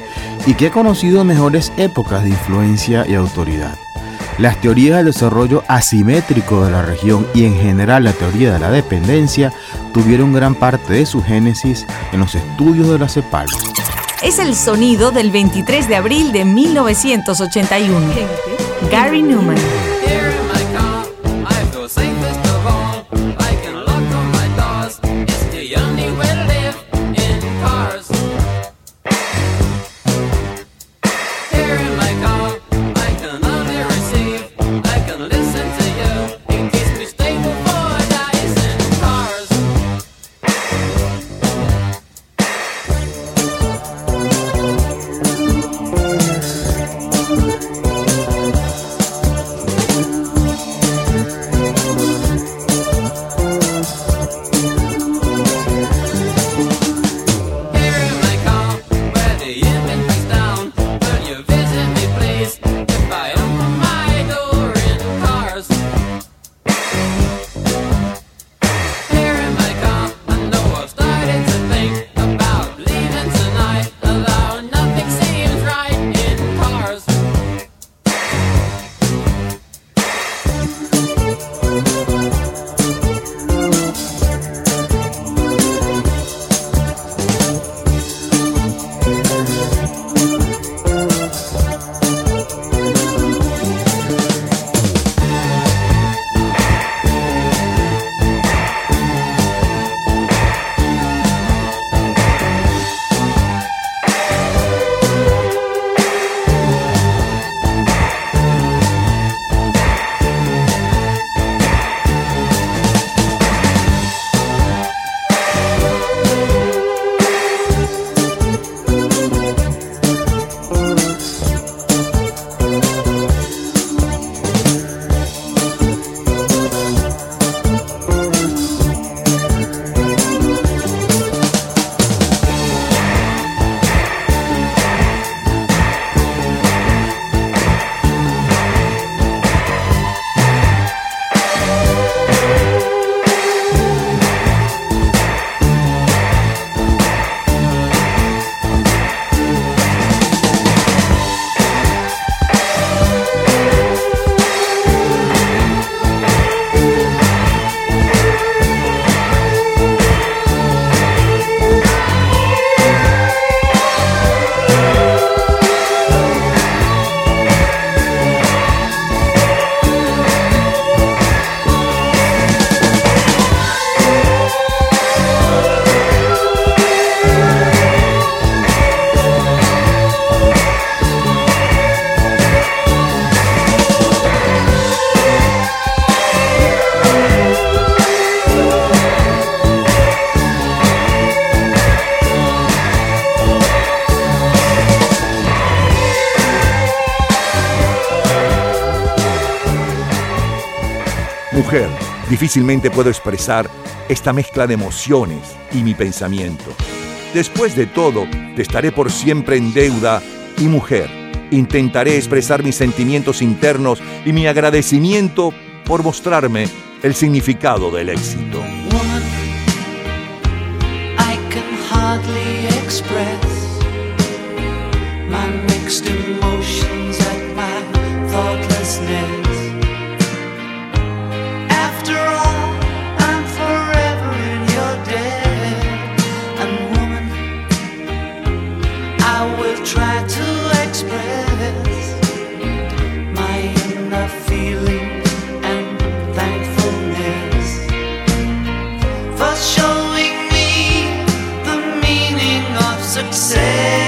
y que ha conocido mejores épocas de influencia y autoridad. Las teorías del desarrollo asimétrico de la región y en general la teoría de la dependencia tuvieron gran parte de su génesis en los estudios de la CEPAL. Es el sonido del 23 de abril de 1981. Gary Newman. Difícilmente puedo expresar esta mezcla de emociones y mi pensamiento. Después de todo, te estaré por siempre en deuda y mujer. Intentaré expresar mis sentimientos internos y mi agradecimiento por mostrarme el significado del éxito. say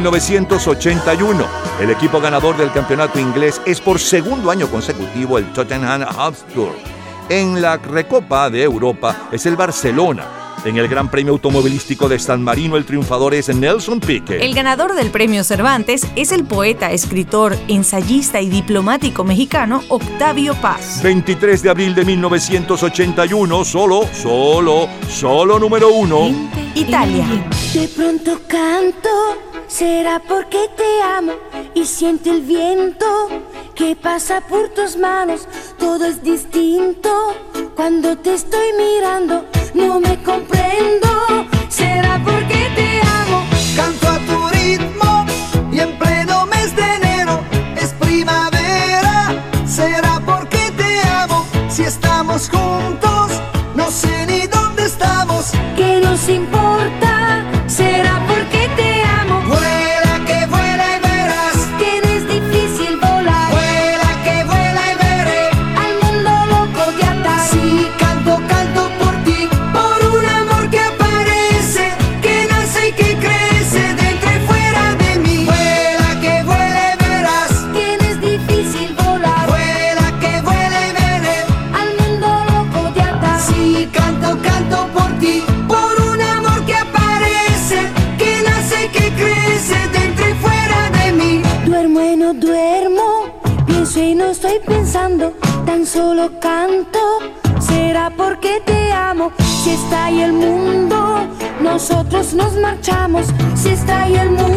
1981. El equipo ganador del campeonato inglés es por segundo año consecutivo el Tottenham Hotspur. En la Recopa de Europa es el Barcelona. En el Gran Premio Automovilístico de San Marino el triunfador es Nelson Piquet. El ganador del premio Cervantes es el poeta, escritor, ensayista y diplomático mexicano Octavio Paz. 23 de abril de 1981, solo, solo, solo número uno. Italia. De pronto canto, será porque te amo y siento el viento que pasa por tus manos. Todo es distinto cuando te estoy mirando. No me comprendo, será canto. Será porque te amo, si está ahí el mundo, nosotros nos marchamos. Si está ahí el mundo,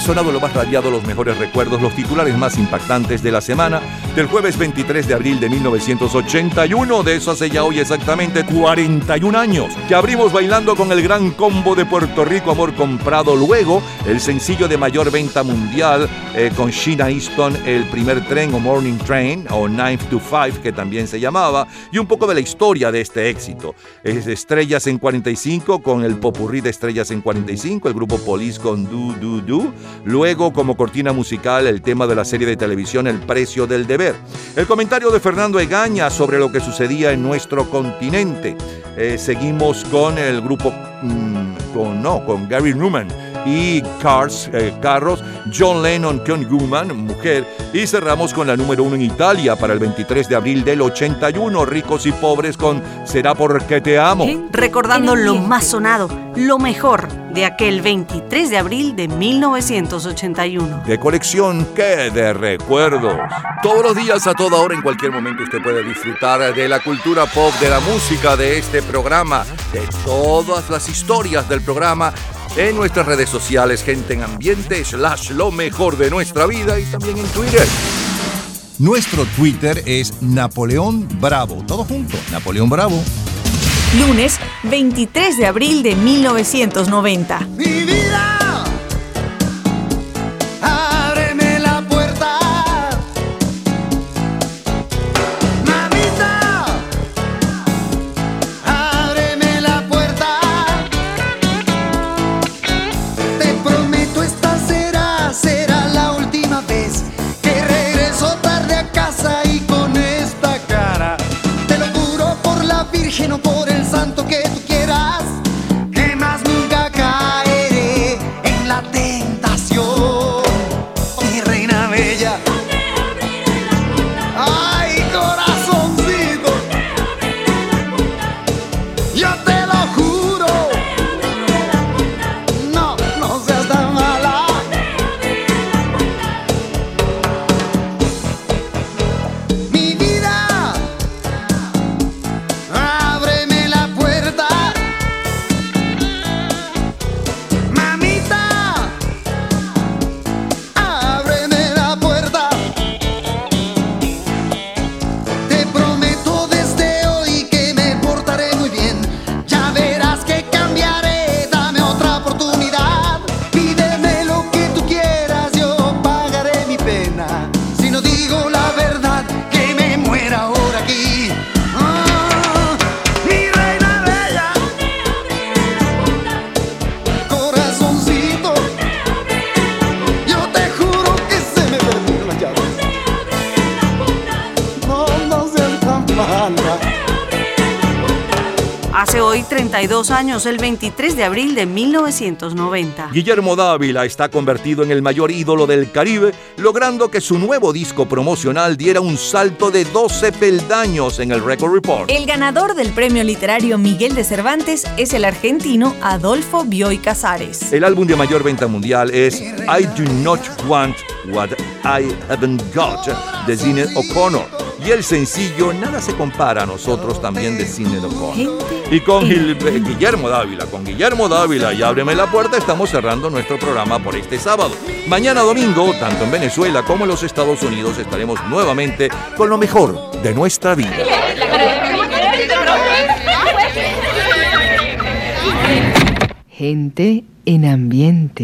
sonado, lo más radiado, los mejores recuerdos, los titulares más impactantes de la semana del jueves 23 de abril de 1981. De eso hace ya hoy exactamente 41 años que abrimos bailando con el gran combo de Puerto Rico, Amor Comprado. Luego, el sencillo de mayor venta mundial eh, con Sheena Easton, El primer tren o Morning Train o 9 to 5, que también se llamaba, y un poco de la historia de este éxito. Es Estrellas en 45 con el popurrí de Estrellas en 45, el grupo Police con Do Do Do. Luego, como cortina musical, el tema de la serie de televisión El precio del deber. El comentario de Fernando Egaña sobre lo que sucedía en nuestro continente. Eh, seguimos con el grupo, mm, con, no, con Gary Newman y Cars, eh, Carros, John Lennon con Woman, Mujer, y cerramos con la número uno en Italia para el 23 de abril del 81, Ricos y Pobres con Será porque te amo. Recordando lo más sonado, lo mejor de aquel 23 de abril de 1981. De colección que de recuerdos. Todos los días, a toda hora, en cualquier momento, usted puede disfrutar de la cultura pop, de la música de este programa, de todas las historias del programa en nuestras redes sociales, gente en ambiente, slash lo mejor de nuestra vida y también en Twitter. Nuestro Twitter es Napoleón Bravo. Todo junto, Napoleón Bravo. Lunes 23 de abril de 1990. Mi vida, Virgen o por el santo que años, el 23 de abril de 1990. Guillermo Dávila está convertido en el mayor ídolo del Caribe, logrando que su nuevo disco promocional diera un salto de 12 peldaños en el Record Report. El ganador del premio literario Miguel de Cervantes es el argentino Adolfo Bioy Casares. El álbum de mayor venta mundial es I Do Not Want What I Haven't Got de Sinead O'Connor. Y el sencillo Nada se compara a nosotros también de Sinead O'Connor. Y con Gil- eh, Guillermo Dávila, con Guillermo Dávila y Ábreme la Puerta estamos cerrando nuestro programa por este sábado. Mañana domingo, tanto en Venezuela como en los Estados Unidos, estaremos nuevamente con lo mejor de nuestra vida. Gente en ambiente.